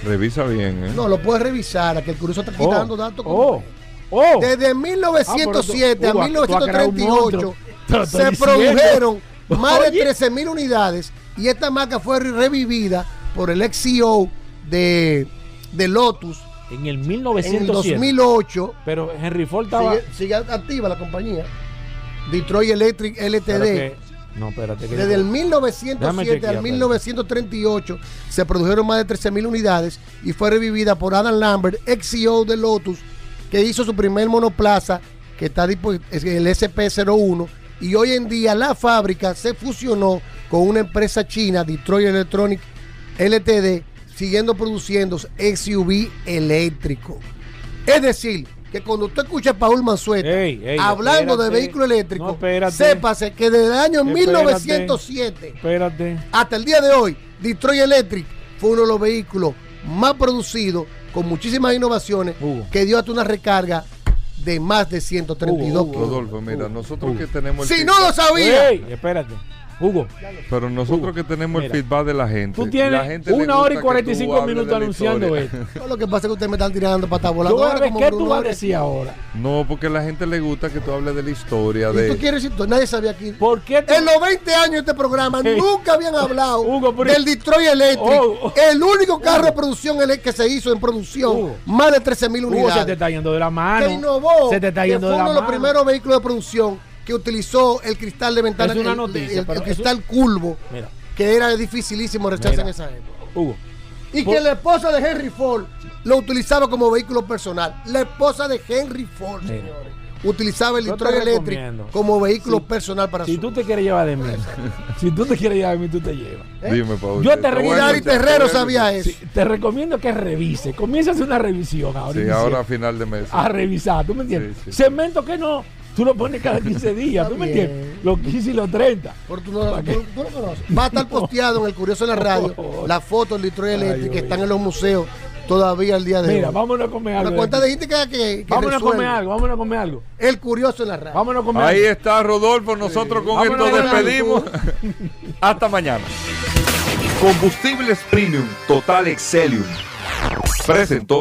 Revisa bien, ¿eh? No, lo puedes revisar, que el curioso está quitando oh, datos. Oh, oh. Desde 1907 ah, a 1938 <laughs> se produjeron más de 13 mil unidades y esta marca fue revivida por el ex CEO de, de Lotus. En el 1907. En 2008. Pero Henry Ford estaba. Sigue, activa la compañía. Detroit Electric LTD. no, espérate. Desde el 1907 al 1938 se produjeron más de 13 mil unidades y fue revivida por Adam Lambert, ex CEO de Lotus, que hizo su primer monoplaza, que está el SP01. Y hoy en día la fábrica se fusionó con una empresa china, Detroit Electronic LTD siguiendo produciendo SUV eléctrico. Es decir, que cuando usted escucha a Paul Mansueta hablando de vehículo eléctrico, sépase que desde el año 1907 hasta el día de hoy, Detroit Electric fue uno de los vehículos más producidos con muchísimas innovaciones que dio hasta una recarga de más de 132 Rodolfo, mira, nosotros que tenemos... Si no lo sabía. espérate. Hugo. Pero nosotros que tenemos el feedback de la gente. Tú tienes la gente una hora y 45 minutos anunciando esto. No, lo que pasa es que ustedes me están tirando para voladora. ¿Qué tú vas a decir ahora? No, porque a la gente le gusta que tú hables de la historia. ¿Y de... tú quieres decir? Nadie sabía aquí. ¿Por qué En los 20 años de este programa nunca habían <laughs> hablado del Detroit Electric. Oh, oh. El único carro de producción que se hizo en producción. Más de 13 mil unidades. se te está yendo de la mano. Que innovó. Se te está yendo de la mano. uno de los primeros vehículos de producción que utilizó el cristal de ventana, es una noticia, el, cristal curvo, que era dificilísimo rechazar en esa época. Hugo. Y que la esposa de Henry Ford lo utilizaba como vehículo personal. La esposa de Henry Ford, señores. utilizaba el litro eléctrico como vehículo personal para si su tú te quieres llevar de mí <laughs> si tú te quieres llevar de mí tú te llevas. ¿Eh? dime Paul yo te recomiendo y Terrero sabía eso. Te recomiendo que revise. Comienza a hacer una revisión ahora sí ahora a final de mes. A revisar tú me entiendes cemento que no Tú lo pones cada 15 días, ¿tú me entiendes? Los 15 y los 30. Por tú no, lo conoces. Va a estar posteado en el Curioso en la Radio las fotos del litro eléctrico que están en los museos todavía al día de hoy. Mira, vámonos a comer algo. La cuenta de gente que, que, Vámonos a comer algo, vámonos a comer algo. El curioso en la radio. Vámonos a comer Ahí está Rodolfo, nosotros con esto despedimos. <laughs> Hasta mañana. Combustibles Premium Total Excelium. Presentó.